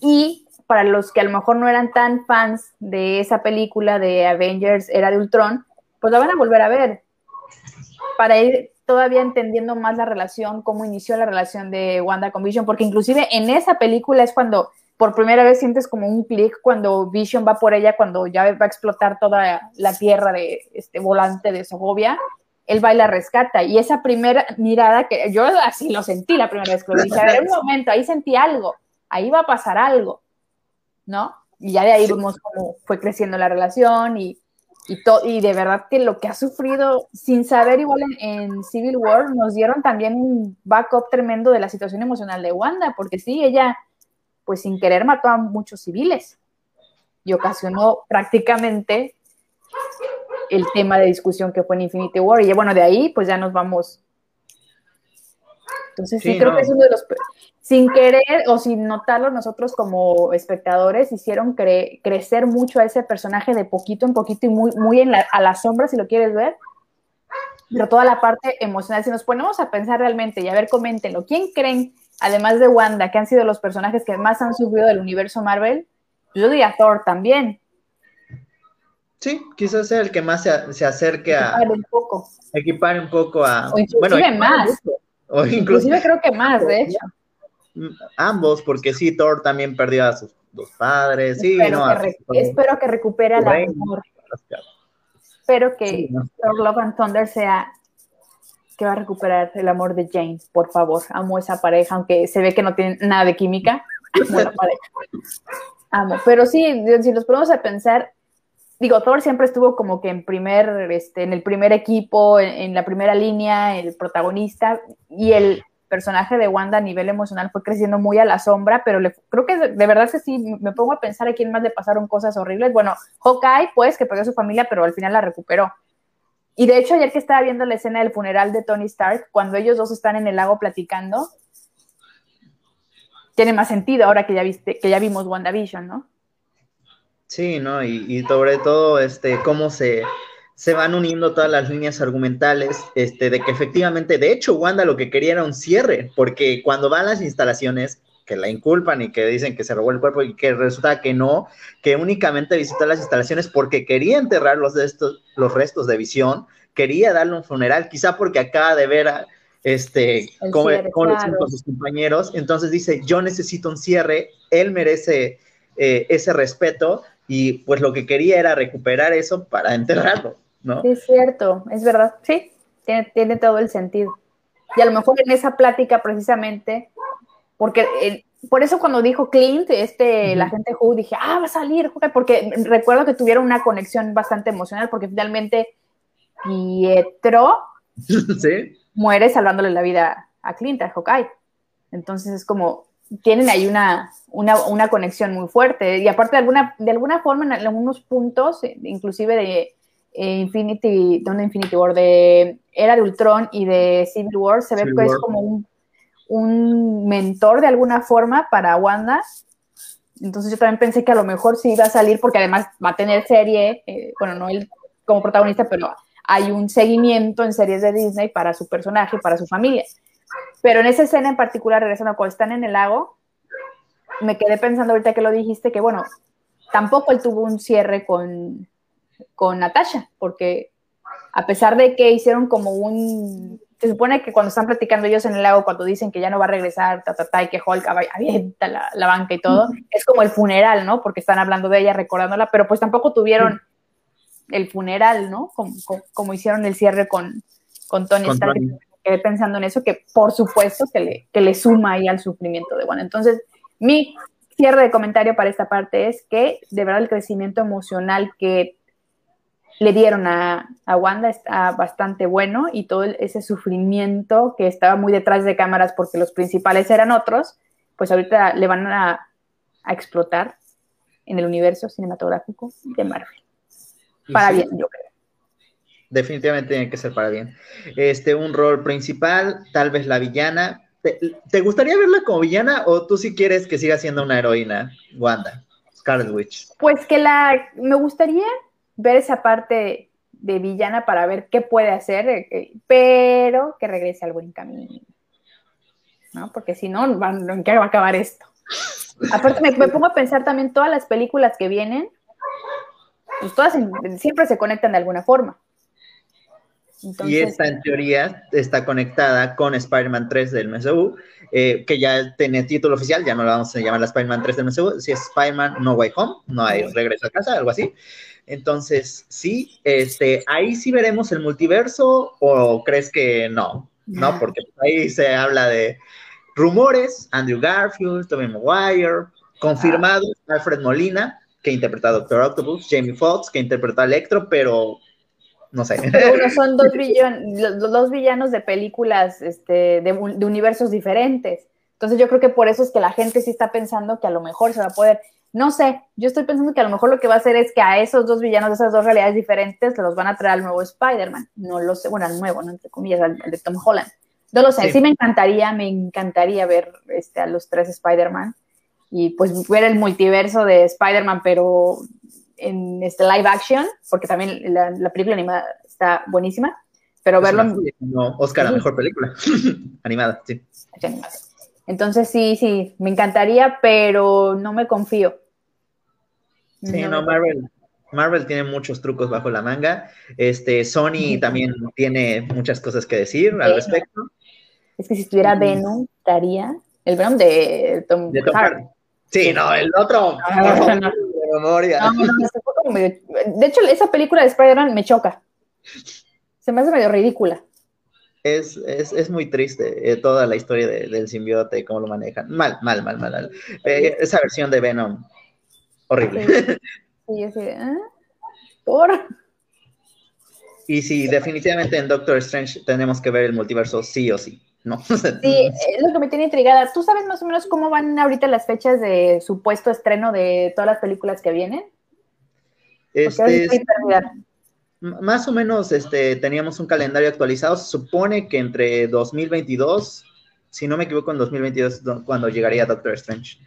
Y para los que a lo mejor no eran tan fans de esa película de Avengers Era de Ultron, pues la van a volver a ver para ir todavía entendiendo más la relación, cómo inició la relación de Wanda con Vision, porque inclusive en esa película es cuando por primera vez sientes como un clic cuando Vision va por ella, cuando ya va a explotar toda la tierra de este volante de Sogovia, él va y la rescata. Y esa primera mirada que yo así lo sentí la primera vez que lo dije, a ver, un momento, ahí sentí algo, ahí va a pasar algo, ¿no? Y ya de ahí vemos cómo fue creciendo la relación y, y, y de verdad que lo que ha sufrido, sin saber igual en, Civil War, nos dieron también un backup tremendo de la situación emocional de Wanda, porque sí, ella, pues sin querer mató a muchos civiles y ocasionó prácticamente el tema de discusión que fue en Infinity War. Y bueno, de ahí pues ya nos vamos. Entonces sí, creo que es uno de los sin querer o sin notarlo nosotros como espectadores, hicieron crecer mucho a ese personaje de poquito en poquito y muy, muy en la, a la sombra, si lo quieres ver. Pero toda la parte emocional, si nos ponemos a pensar realmente y a ver, coméntenlo, ¿quién creen, además de Wanda, que han sido los personajes que más han sufrido del universo Marvel? Yo diría Thor también. Sí, quizás sea el que más se, se acerque a... Equipar un poco. Equipar un poco a... O inclusive más. O inclusive creo que más, de hecho ambos, porque sí, Thor también perdió a sus dos padres. Sí, espero, que, espero que recupere la amor. Espero que Thor Love and Thunder sea que va a recuperar el amor de James, por favor. Amo esa pareja, aunque se ve que no tienen nada de química. Amo pareja. Amo. Pero sí, si nos ponemos a pensar, digo, Thor siempre estuvo como que en primer, este, en el primer equipo, en la primera línea, el protagonista, y el personaje de Wanda a nivel emocional fue creciendo muy a la sombra, pero le, creo que de, verdad que sí, me pongo a pensar a quién más le pasaron cosas horribles. Bueno, Hawkeye, pues, que perdió a su familia, pero al final la recuperó. Y de hecho, ayer que estaba viendo la escena del funeral de Tony Stark, cuando ellos dos están en el lago platicando, tiene más sentido ahora que ya viste, que ya vimos WandaVision, ¿no? Sí, ¿no? Y, y sobre todo, este, cómo se, se van uniendo todas las líneas argumentales, este, de que efectivamente, de hecho, Wanda lo que quería era un cierre, porque cuando van las instalaciones, que la inculpan y que dicen que se robó el cuerpo y que resulta que no, que únicamente visitó las instalaciones porque quería enterrar los, de estos, los restos de visión, quería darle un funeral, quizá porque acaba de ver a, este, con, sus compañeros, entonces dice, yo necesito un cierre, él merece eh, ese respeto y pues lo que quería era recuperar eso para enterrarlo. es cierto, es verdad, sí, tiene, todo el sentido. Y a lo mejor en esa plática precisamente, porque eh, por eso cuando dijo Clint, este, la gente Who, dije, ah, va a salir, porque recuerdo que tuvieron una conexión bastante emocional, porque finalmente Pietro muere salvándole la vida a Clint, a Hawkeye. Entonces es como, tienen ahí una, una, conexión muy fuerte. Y aparte, de alguna, de alguna forma, en algunos puntos, inclusive de eh, Infinity, donde Infinity War, de Era de Ultron y de Civil War, se ve que es como un, mentor de alguna forma para Wanda. Entonces yo también pensé que a lo mejor sí iba a salir, porque además va a tener serie, eh, bueno, no él como protagonista, pero hay un seguimiento en series de Disney para su personaje, para su familia. Pero en esa escena en particular, regresando cuando están en el lago, me quedé pensando ahorita que lo dijiste, que bueno, tampoco él tuvo un cierre con, con Natasha, porque a pesar de que hicieron como un, se supone que cuando están platicando ellos en el lago, cuando dicen que ya no va a regresar, ta, ta, ta, y que Hulk avienta la, la banca y todo, es como el funeral, ¿no? Porque están hablando de ella, recordándola, pero pues tampoco tuvieron el funeral, ¿no? Como, como, como hicieron el cierre con, con Tony Stark. Quedé pensando en eso, que por supuesto que le, que le suma ahí al sufrimiento de Wanda. Entonces, mi cierre de comentario para esta parte es que de verdad el crecimiento emocional que le dieron a, a Wanda está bastante bueno y todo ese sufrimiento que estaba muy detrás de cámaras porque los principales eran otros, pues ahorita le van a, a explotar en el universo cinematográfico de Marvel. Para sí, bien, yo creo. Definitivamente tiene que ser para bien. Este, un rol principal, tal vez la villana. ¿Te, gustaría verla como villana o tú sí quieres que siga siendo una heroína, Wanda, Scarlet Witch? Pues que la, me gustaría ver esa parte de villana para ver qué puede hacer, eh, eh, pero que regrese al buen camino. ¿No? Porque si no, ¿en qué va a acabar esto? Aparte, me, pongo a pensar también todas las películas que vienen, pues todas siempre se conectan de alguna forma. Y esta, en teoría, está conectada con Spider-Man 3 del MCU, eh, que ya tiene título oficial, ya no la vamos a llamar la Spider-Man 3 del MCU, si es Spider-Man No Way Home, no hay regreso a casa, algo así. Entonces, sí, este, ahí sí veremos el multiverso, o crees que no, ¿no? Porque ahí se habla de rumores, Andrew Garfield, Tobey Maguire, confirmado Alfred Molina, que interpreta a Doctor Octopus, Jamie Foxx, que interpreta a Electro, pero no sé. pero son dos, los dos villanos de películas este, de, un- de universos diferentes. Entonces yo creo que por eso es que la gente sí está pensando que a lo mejor se va a poder, no sé, yo estoy pensando que a lo mejor lo que va a hacer es que a esos dos villanos de esas dos realidades diferentes los van a traer al nuevo Spider-Man. No lo sé, bueno, al nuevo, ¿no? Entre comillas, al, al de Tom Holland. No lo sé, sí. Sí. me encantaría, me encantaría ver este, a los tres Spider-Man y pues ver el multiverso de Spider-Man, pero en este live action, porque también la, la película animada está buenísima, pero verlo No, Oscar, la Sí. mejor película animada, sí. Entonces sí, sí, me encantaría, pero no me confío. Sí, No no, Marvel, Marvel tiene muchos trucos bajo la manga. Este, Sony también tiene muchas cosas que decir al respecto. Es que si estuviera. Venom, estaría el Venom de Tom, De Tom Hardy. Sí, no, el otro, por favor, no. De memoria. No, no, medio- De hecho, esa película de Spider-Man me choca. Se me hace medio ridícula. Es, es, es muy triste eh, toda la historia de- del simbiote y cómo lo manejan. Mal, mal, mal, mal. mal. Eh, esa versión de Venom, horrible. Sí, yo así de, ¿ah? ¿Por? Y sí, definitivamente en Doctor Strange tenemos que ver el multiverso sí o sí, ¿no? Sí, es lo que me tiene intrigada. ¿Tú sabes más o menos cómo van ahorita las fechas de supuesto estreno de todas las películas que vienen? Este, Más o menos este, teníamos un calendario actualizado. Se supone que entre 2022, si no me equivoco, en 2022 es do- cuando llegaría Doctor Strange.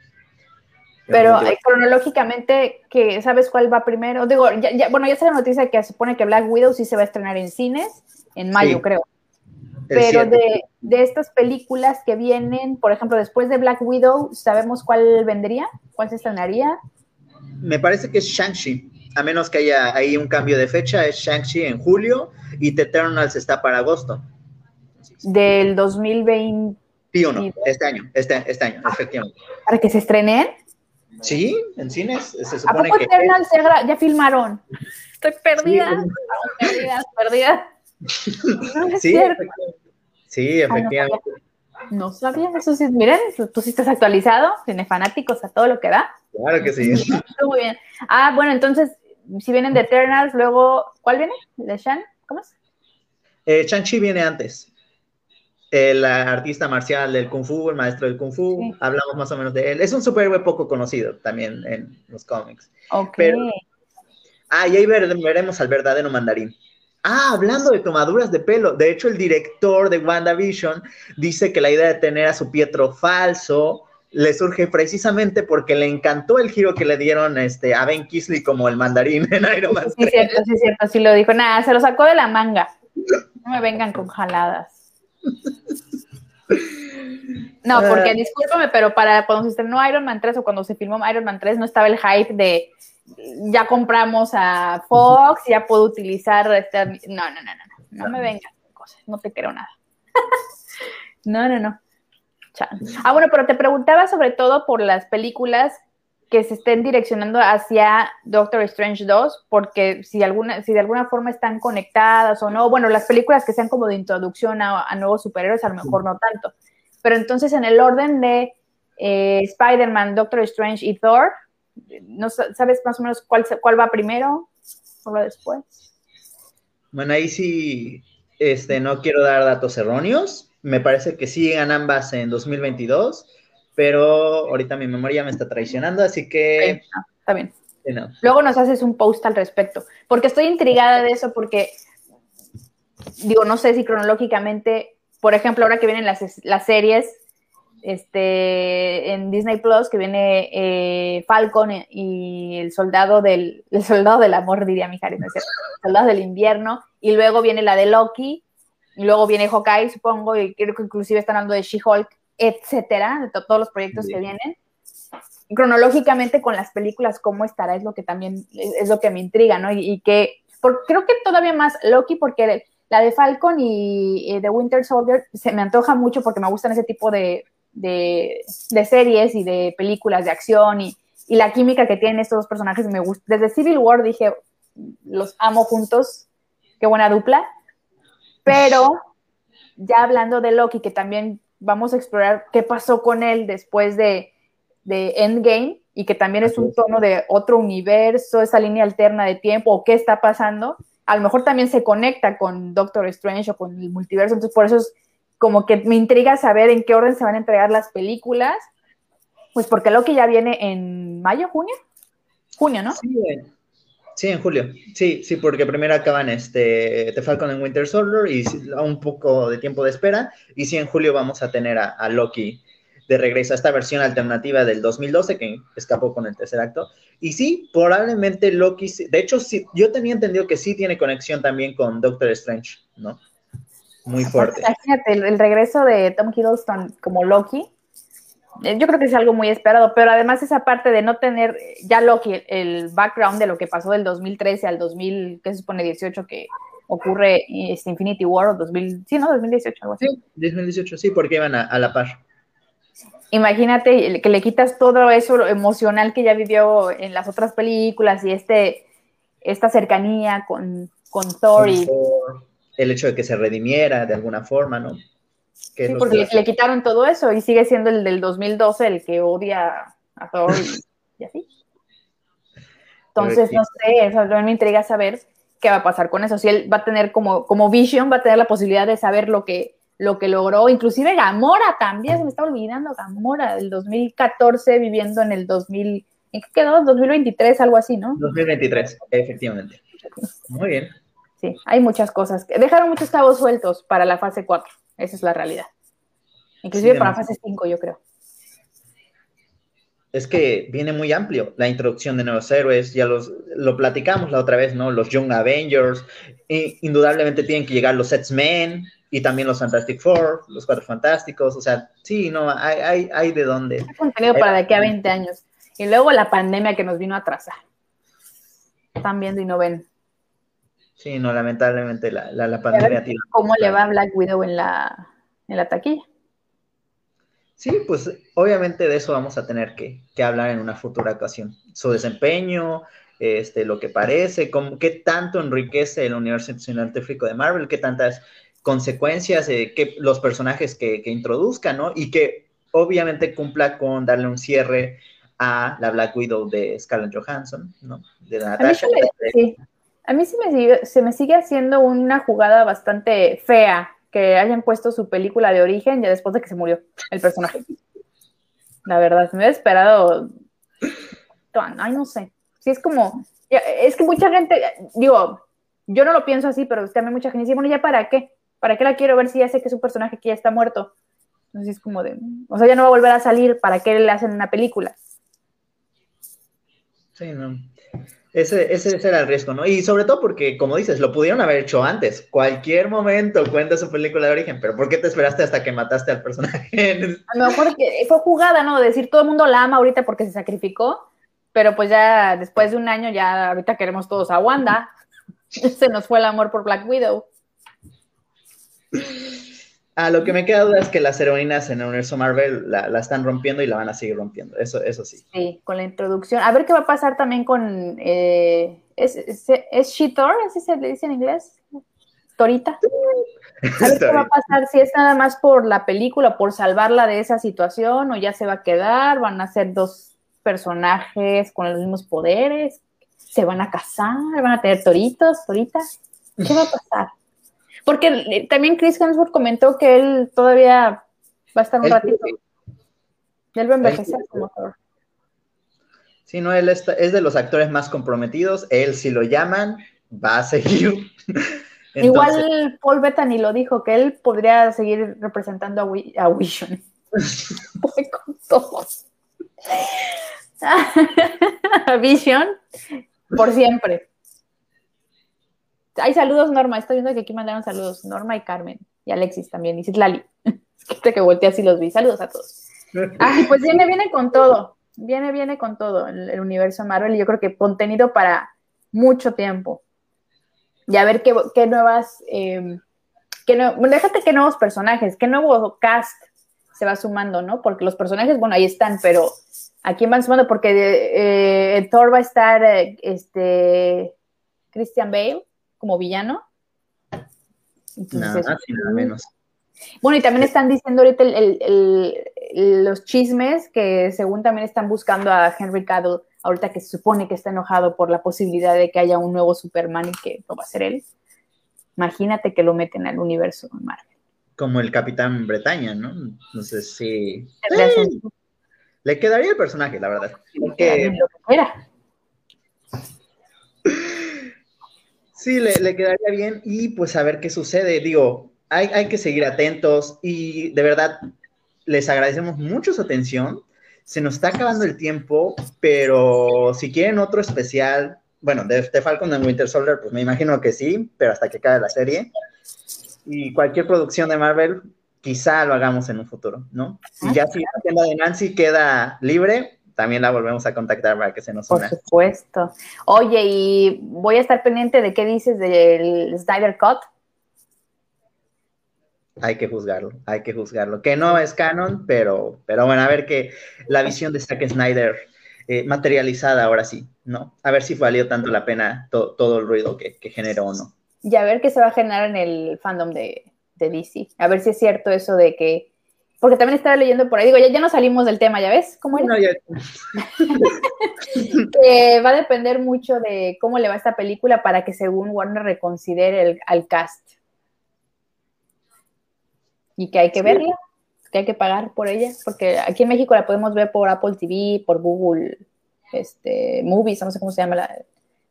Pero eh, cronológicamente, ¿qué, ¿sabes cuál va primero? Digo, ya, ya- bueno, ya está la noticia que se supone que Black Widow sí se va a estrenar en cines en mayo, Sí, creo. Pero de, de estas películas que vienen, por ejemplo, después de Black Widow, ¿sabemos cuál vendría? ¿Cuál se estrenaría? Me parece que es Shang-Chi, a menos que haya ahí un cambio de fecha, es Shang-Chi en julio y The Eternals está para agosto. Del 2020, Sí o no, Sí. este año, este, este año, efectivamente. para que se estrenen. Sí, en cines se ¿A poco que... Eternals ya, gra- ya filmaron? Estoy perdida, Sí, perdida, perdida. No es Sí, cierto. Sí, efectivamente. No sabía, eso sí, miren, tú sí estás actualizado, tiene fanáticos a todo lo que da. Claro que sí. Muy bien. Ah, bueno, entonces, si vienen de Eternals, luego, ¿cuál viene? ¿De Shan? ¿Cómo es? Eh, Shang-Chi viene antes. El artista marcial del Kung Fu, el maestro del Kung Fu, Sí. hablamos más o menos de él. Es un superhéroe poco conocido también en los cómics. Ok. Pero- Ah, y ahí ver- veremos al verdadero mandarín. Ah, hablando de tomaduras de pelo. De hecho, el director de WandaVision dice que la idea de tener a su Pietro falso le surge precisamente porque le encantó el giro que le dieron este, a Ben Kisley como el mandarín en Iron Man. Sí, es cierto, sí, cierto, sí lo dijo. Nada, se lo sacó de la manga. No me vengan con jaladas. No, porque discúlpame, pero para cuando se estrenó Iron Man 3 o cuando se filmó Iron Man 3 no estaba el hype de ya compramos a Fox, ya puedo utilizar este... No, no, no, no, no, no me vengan con cosas, no te creo nada. no, no, no. Ah, bueno, pero te preguntaba sobre todo por las películas que se estén direccionando hacia Doctor Strange 2, porque si, alguna, si de alguna forma están conectadas o no, bueno, las películas que sean como de introducción a, nuevos superhéroes, a lo mejor no tanto. Pero entonces en el orden de eh, Spider-Man, Doctor Strange y Thor, ¿no sabes más o menos cuál, cuál va primero o va después? Bueno, ahí sí este, no quiero dar datos erróneos. Me parece que siguen ambas en 2022 pero ahorita mi memoria me está traicionando, así que... está bien. Luego nos haces un post al respecto, porque estoy intrigada de eso, porque digo, no sé si cronológicamente, por ejemplo, ahora que vienen las, las series este, en Disney Plus, que viene eh, Falcon y el soldado del, el soldado del amor, diría mi ¿no es cierto? Soldado del invierno, y luego viene la de Loki, y luego viene Hawkeye, supongo, y creo que inclusive están hablando de She-Hulk, etcétera, de todos los proyectos que vienen. Cronológicamente con las películas, cómo estará, es lo que también es, lo que me intriga, ¿no? Y, que creo que todavía más Loki, porque la de Falcon y de Winter Soldier se me antoja mucho porque me gustan ese tipo de, de, series y de películas de acción y, y, la química que tienen estos dos personajes me gusta. Desde Civil War dije, los amo juntos, qué buena dupla. Pero ya hablando de Loki, que también vamos a explorar qué pasó con él después de, Endgame y que también es un tono de otro universo, esa línea alterna de tiempo o qué está pasando, a lo mejor también se conecta con Doctor Strange o con el multiverso, entonces por eso es como que me intriga saber en qué orden se van a entregar las películas, pues porque lo que ya viene en mayo, junio, junio, ¿no? Sí, Sí, en julio. Sí, sí, porque primero acaban este The Falcon en Winter Soldier y un poco de tiempo de espera. Y sí, en julio vamos a tener a, Loki de regreso a esta versión alternativa del 2012 que escapó con el tercer acto. Y sí, probablemente Loki, de hecho, sí, yo tenía entendido que sí tiene conexión también con Doctor Strange, ¿no? Muy fuerte. Imagínate, el regreso de Tom Hiddleston como Loki eh, yo creo que es algo muy esperado, pero además esa parte de no tener ya Loki, el background de lo que pasó del 2013 al 2000, que se supone 18 que ocurre este Infinity War o 2000, sí, ¿no? 2018, algo así. Sí, 2018, sí, porque iban a, la par. Imagínate que le quitas todo eso emocional que ya vivió en las otras películas y este, esta cercanía con, con Thor. Y... El hecho de que se redimiera de alguna forma, ¿no? sí, porque le, quitaron todo eso y sigue siendo el del 2012 el que odia a Thor y, así. Entonces, no sé, eso me intriga saber qué va a pasar con eso. Si él va a tener como, como Vision, va a tener la posibilidad de saber lo que, lo que logró. Inclusive Gamora también, se me está olvidando Gamora, del 2014 viviendo en el 2000, ¿en qué quedó? 2023, algo así, ¿no? 2023, efectivamente. Muy bien. Sí, hay muchas cosas. Dejaron muchos cabos sueltos para la fase 4. Esa es la realidad. Inclusive para fase 5, yo creo. Es que viene muy amplio la introducción de nuevos héroes, ya los, lo platicamos la otra vez, ¿no? Los Young Avengers, indudablemente tienen que llegar los X-Men y también los Fantastic Four, los Cuatro Fantásticos, o sea, sí, no, hay, hay, hay de dónde. Hay contenido para de aquí a 20 años. Y luego la pandemia que nos vino a atrasar. Están viendo y no ven. Sí, no, lamentablemente la, la, pandemia tiene. ¿Cómo le va a Black Widow en la, en la taquilla? Sí, pues obviamente de eso vamos a tener que, hablar en una futura ocasión. Su desempeño, este, lo que parece, cómo, qué tanto enriquece el universo cinematográfico de Marvel, qué tantas consecuencias, eh, que los personajes que, que introduzcan, ¿no? Y que obviamente cumpla con darle un cierre a la Black Widow de Scarlett Johansson, ¿no? De Natasha. Sí. A mí se me, sigue, se me sigue haciendo una jugada bastante fea que hayan puesto su película de origen ya después de que se murió el personaje. La verdad, me hubiera esperado. Ay, no sé. Si es como. Es que mucha gente, digo, yo no lo pienso así, pero también mucha gente dice, bueno, ¿ya para qué? ¿Para qué la quiero ver si ya sé que es un personaje que ya está muerto? Entonces es como de, o sea, ya no va a volver a salir, ¿para qué le hacen una película? Sí, no. Ese, ese, era el riesgo, ¿no? Y sobre todo porque, como dices, lo pudieron haber hecho antes. Cualquier momento cuenta su película de origen, pero ¿por qué te esperaste hasta que mataste al personaje? A lo mejor fue jugada, ¿no? Decir todo el mundo la ama ahorita porque se sacrificó, pero pues ya después de un año, ya ahorita queremos todos a Wanda. se nos fue el amor por Black Widow. Ah, lo que me queda duda es que las heroínas en el universo Marvel la, están rompiendo y la van a seguir rompiendo. Eso, eso sí. Sí, con la introducción. A ver qué va a pasar también con. Eh, ¿Es, es, es? ¿Así se le dice en inglés? ¿Torita? A ver qué va a pasar, si es nada más por la película, por salvarla de esa situación, o ya se va a quedar, van a ser dos personajes con los mismos poderes, se van a casar, van a tener toritos, toritas. ¿Qué va a pasar? Porque eh, también Chris Hemsworth comentó que él todavía va a estar un ratito. Él va a envejecer como Thor. Sí, no, él es de los actores más comprometidos. Él, si lo llaman, va a seguir. Igual Paul Bettany lo dijo, que él podría seguir representando a, a Vision. con todos. Vision por siempre. Hay saludos, Norma. Estoy viendo que aquí mandaron saludos. Norma y Carmen. Y Alexis también. Dice Lali. que que volteé así los vi. Saludos a todos. Ah, pues viene, viene con todo. Viene, viene con todo el, universo Marvel. Y yo creo que contenido para mucho tiempo. Y a ver qué, nuevas. Eh, déjate qué nuevos personajes, qué nuevo cast se va sumando, ¿no? Porque los personajes, bueno, ahí están, pero ¿a quién van sumando? Porque eh, Thor va a estar eh, este Christian Bale como villano. nada, nada menos. Bueno, y también están diciendo ahorita los chismes que según también están buscando a Henry Cavill, ahorita que se supone que está enojado por la posibilidad de que haya un nuevo Superman y que no va a ser él. Imagínate que lo meten al universo Marvel. Como el Capitán Bretaña, ¿no? Entonces sí. Le quedaría el personaje, la verdad. Lo que Sí, le, quedaría bien y pues a ver qué sucede. Digo, hay, hay, que seguir atentos y de verdad les agradecemos mucho su atención. Se nos está acabando el tiempo, pero si quieren otro especial, bueno, de, de Falcon and Winter Soldier, pues me imagino que sí, pero hasta que acabe la serie. Y cualquier producción de Marvel, quizá lo hagamos en un futuro, ¿no? Y ya si la tienda de Nancy queda libre, también la volvemos a contactar para que se nos una. Por supuesto. Oye, y voy a estar pendiente de qué dices del Snyder Cut. Hay que juzgarlo, hay que juzgarlo. Que no es canon, pero, pero bueno, a ver que la visión de Zack Snyder eh, materializada ahora sí, ¿no? A ver si valió tanto la pena todo el ruido que, generó o no. Y a ver qué se va a generar en el fandom de, de DC. A ver si es cierto eso de que porque también estaba leyendo por ahí, digo, ya, ya no salimos del tema, ¿ya ves? ¿Cómo era? que va a depender mucho de cómo le va esta película para que según Warner reconsidere el, al cast. Y que hay que verla, que hay que pagar por ella, porque aquí en México la podemos ver por Apple TV, por Google este, Movies, no sé cómo se llama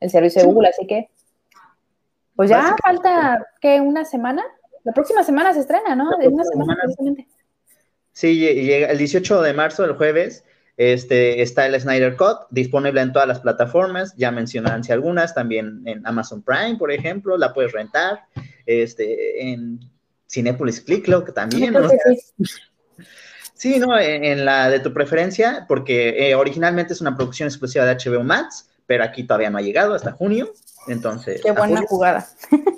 el servicio de Google, así que pues ya falta, ¿qué? ¿Una semana? La próxima semana se estrena, ¿no? De una semana, precisamente. Sí, llega el 18 de marzo, el jueves, este, está el Snyder Cut, disponible en todas las plataformas, ya mencionaron si algunas, también en Amazon Prime, por ejemplo, la puedes rentar, este, en Cinepolis Click, que también, ¿no? Sí, no, en, la de tu preferencia, porque eh, originalmente es una producción exclusiva de HBO Max, pero aquí todavía no ha llegado hasta junio, entonces... Qué buena jugada.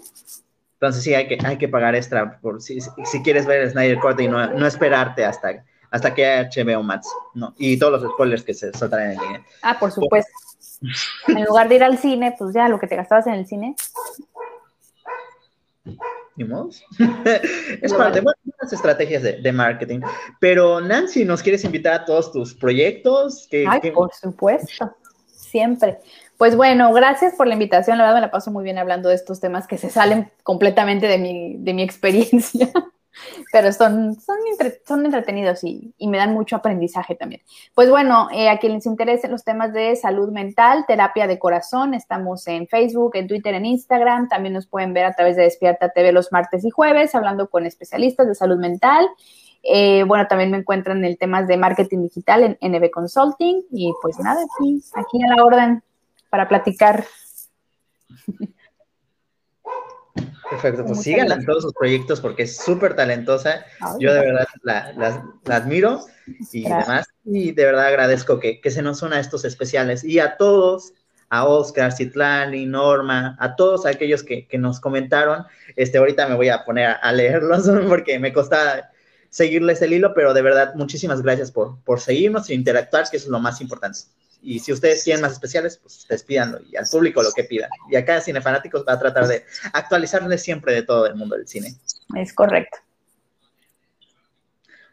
Entonces sí, hay que, hay que pagar extra por si, si quieres ver Snyder Cut y no, no esperarte hasta, hasta que haya HBO Max, ¿no? Y todos los spoilers que se soltarán en línea. Ah, por supuesto. en lugar de ir al cine, pues ya lo que te gastabas en el cine. Ni modo. es parte de buenas estrategias de, de, marketing. Pero Nancy, ¿nos quieres invitar a todos tus proyectos? Ay, por supuesto. Siempre. Pues bueno, gracias por la invitación. La verdad me la paso muy bien hablando de estos temas que se salen completamente de mi, de mi experiencia, pero son, son, entretenidos y, me dan mucho aprendizaje también. Pues bueno, eh, a quien les interesen los temas de salud mental, terapia de corazón, estamos en Facebook, en Twitter, en Instagram. También nos pueden ver a través de Despierta TV los martes y jueves, hablando con especialistas de salud mental. Eh, bueno, también me encuentran en temas de marketing digital en NB Consulting y pues nada, aquí, aquí a la orden para platicar. Perfecto, pues síganla en todos sus proyectos porque es súper talentosa. Yo de verdad la, admiro y demás. Y de verdad agradezco que, se nos una a estos especiales. Y a todos, a Oscar, Citlani, Norma, a todos aquellos que, nos comentaron. Este, ahorita me voy a poner a, leerlos porque me costaba seguirles el hilo, pero de verdad, muchísimas gracias por, por seguirnos e interactuar, que eso es lo más importante. Y si ustedes tienen más especiales, pues despídanlo y al público lo que pidan. Y acá Cinefanáticos va a tratar de actualizarles siempre de todo el mundo del cine. Es correcto.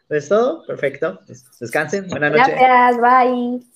¿Es todo? Perfecto. Descansen. Buenas noches. Gracias. Bye.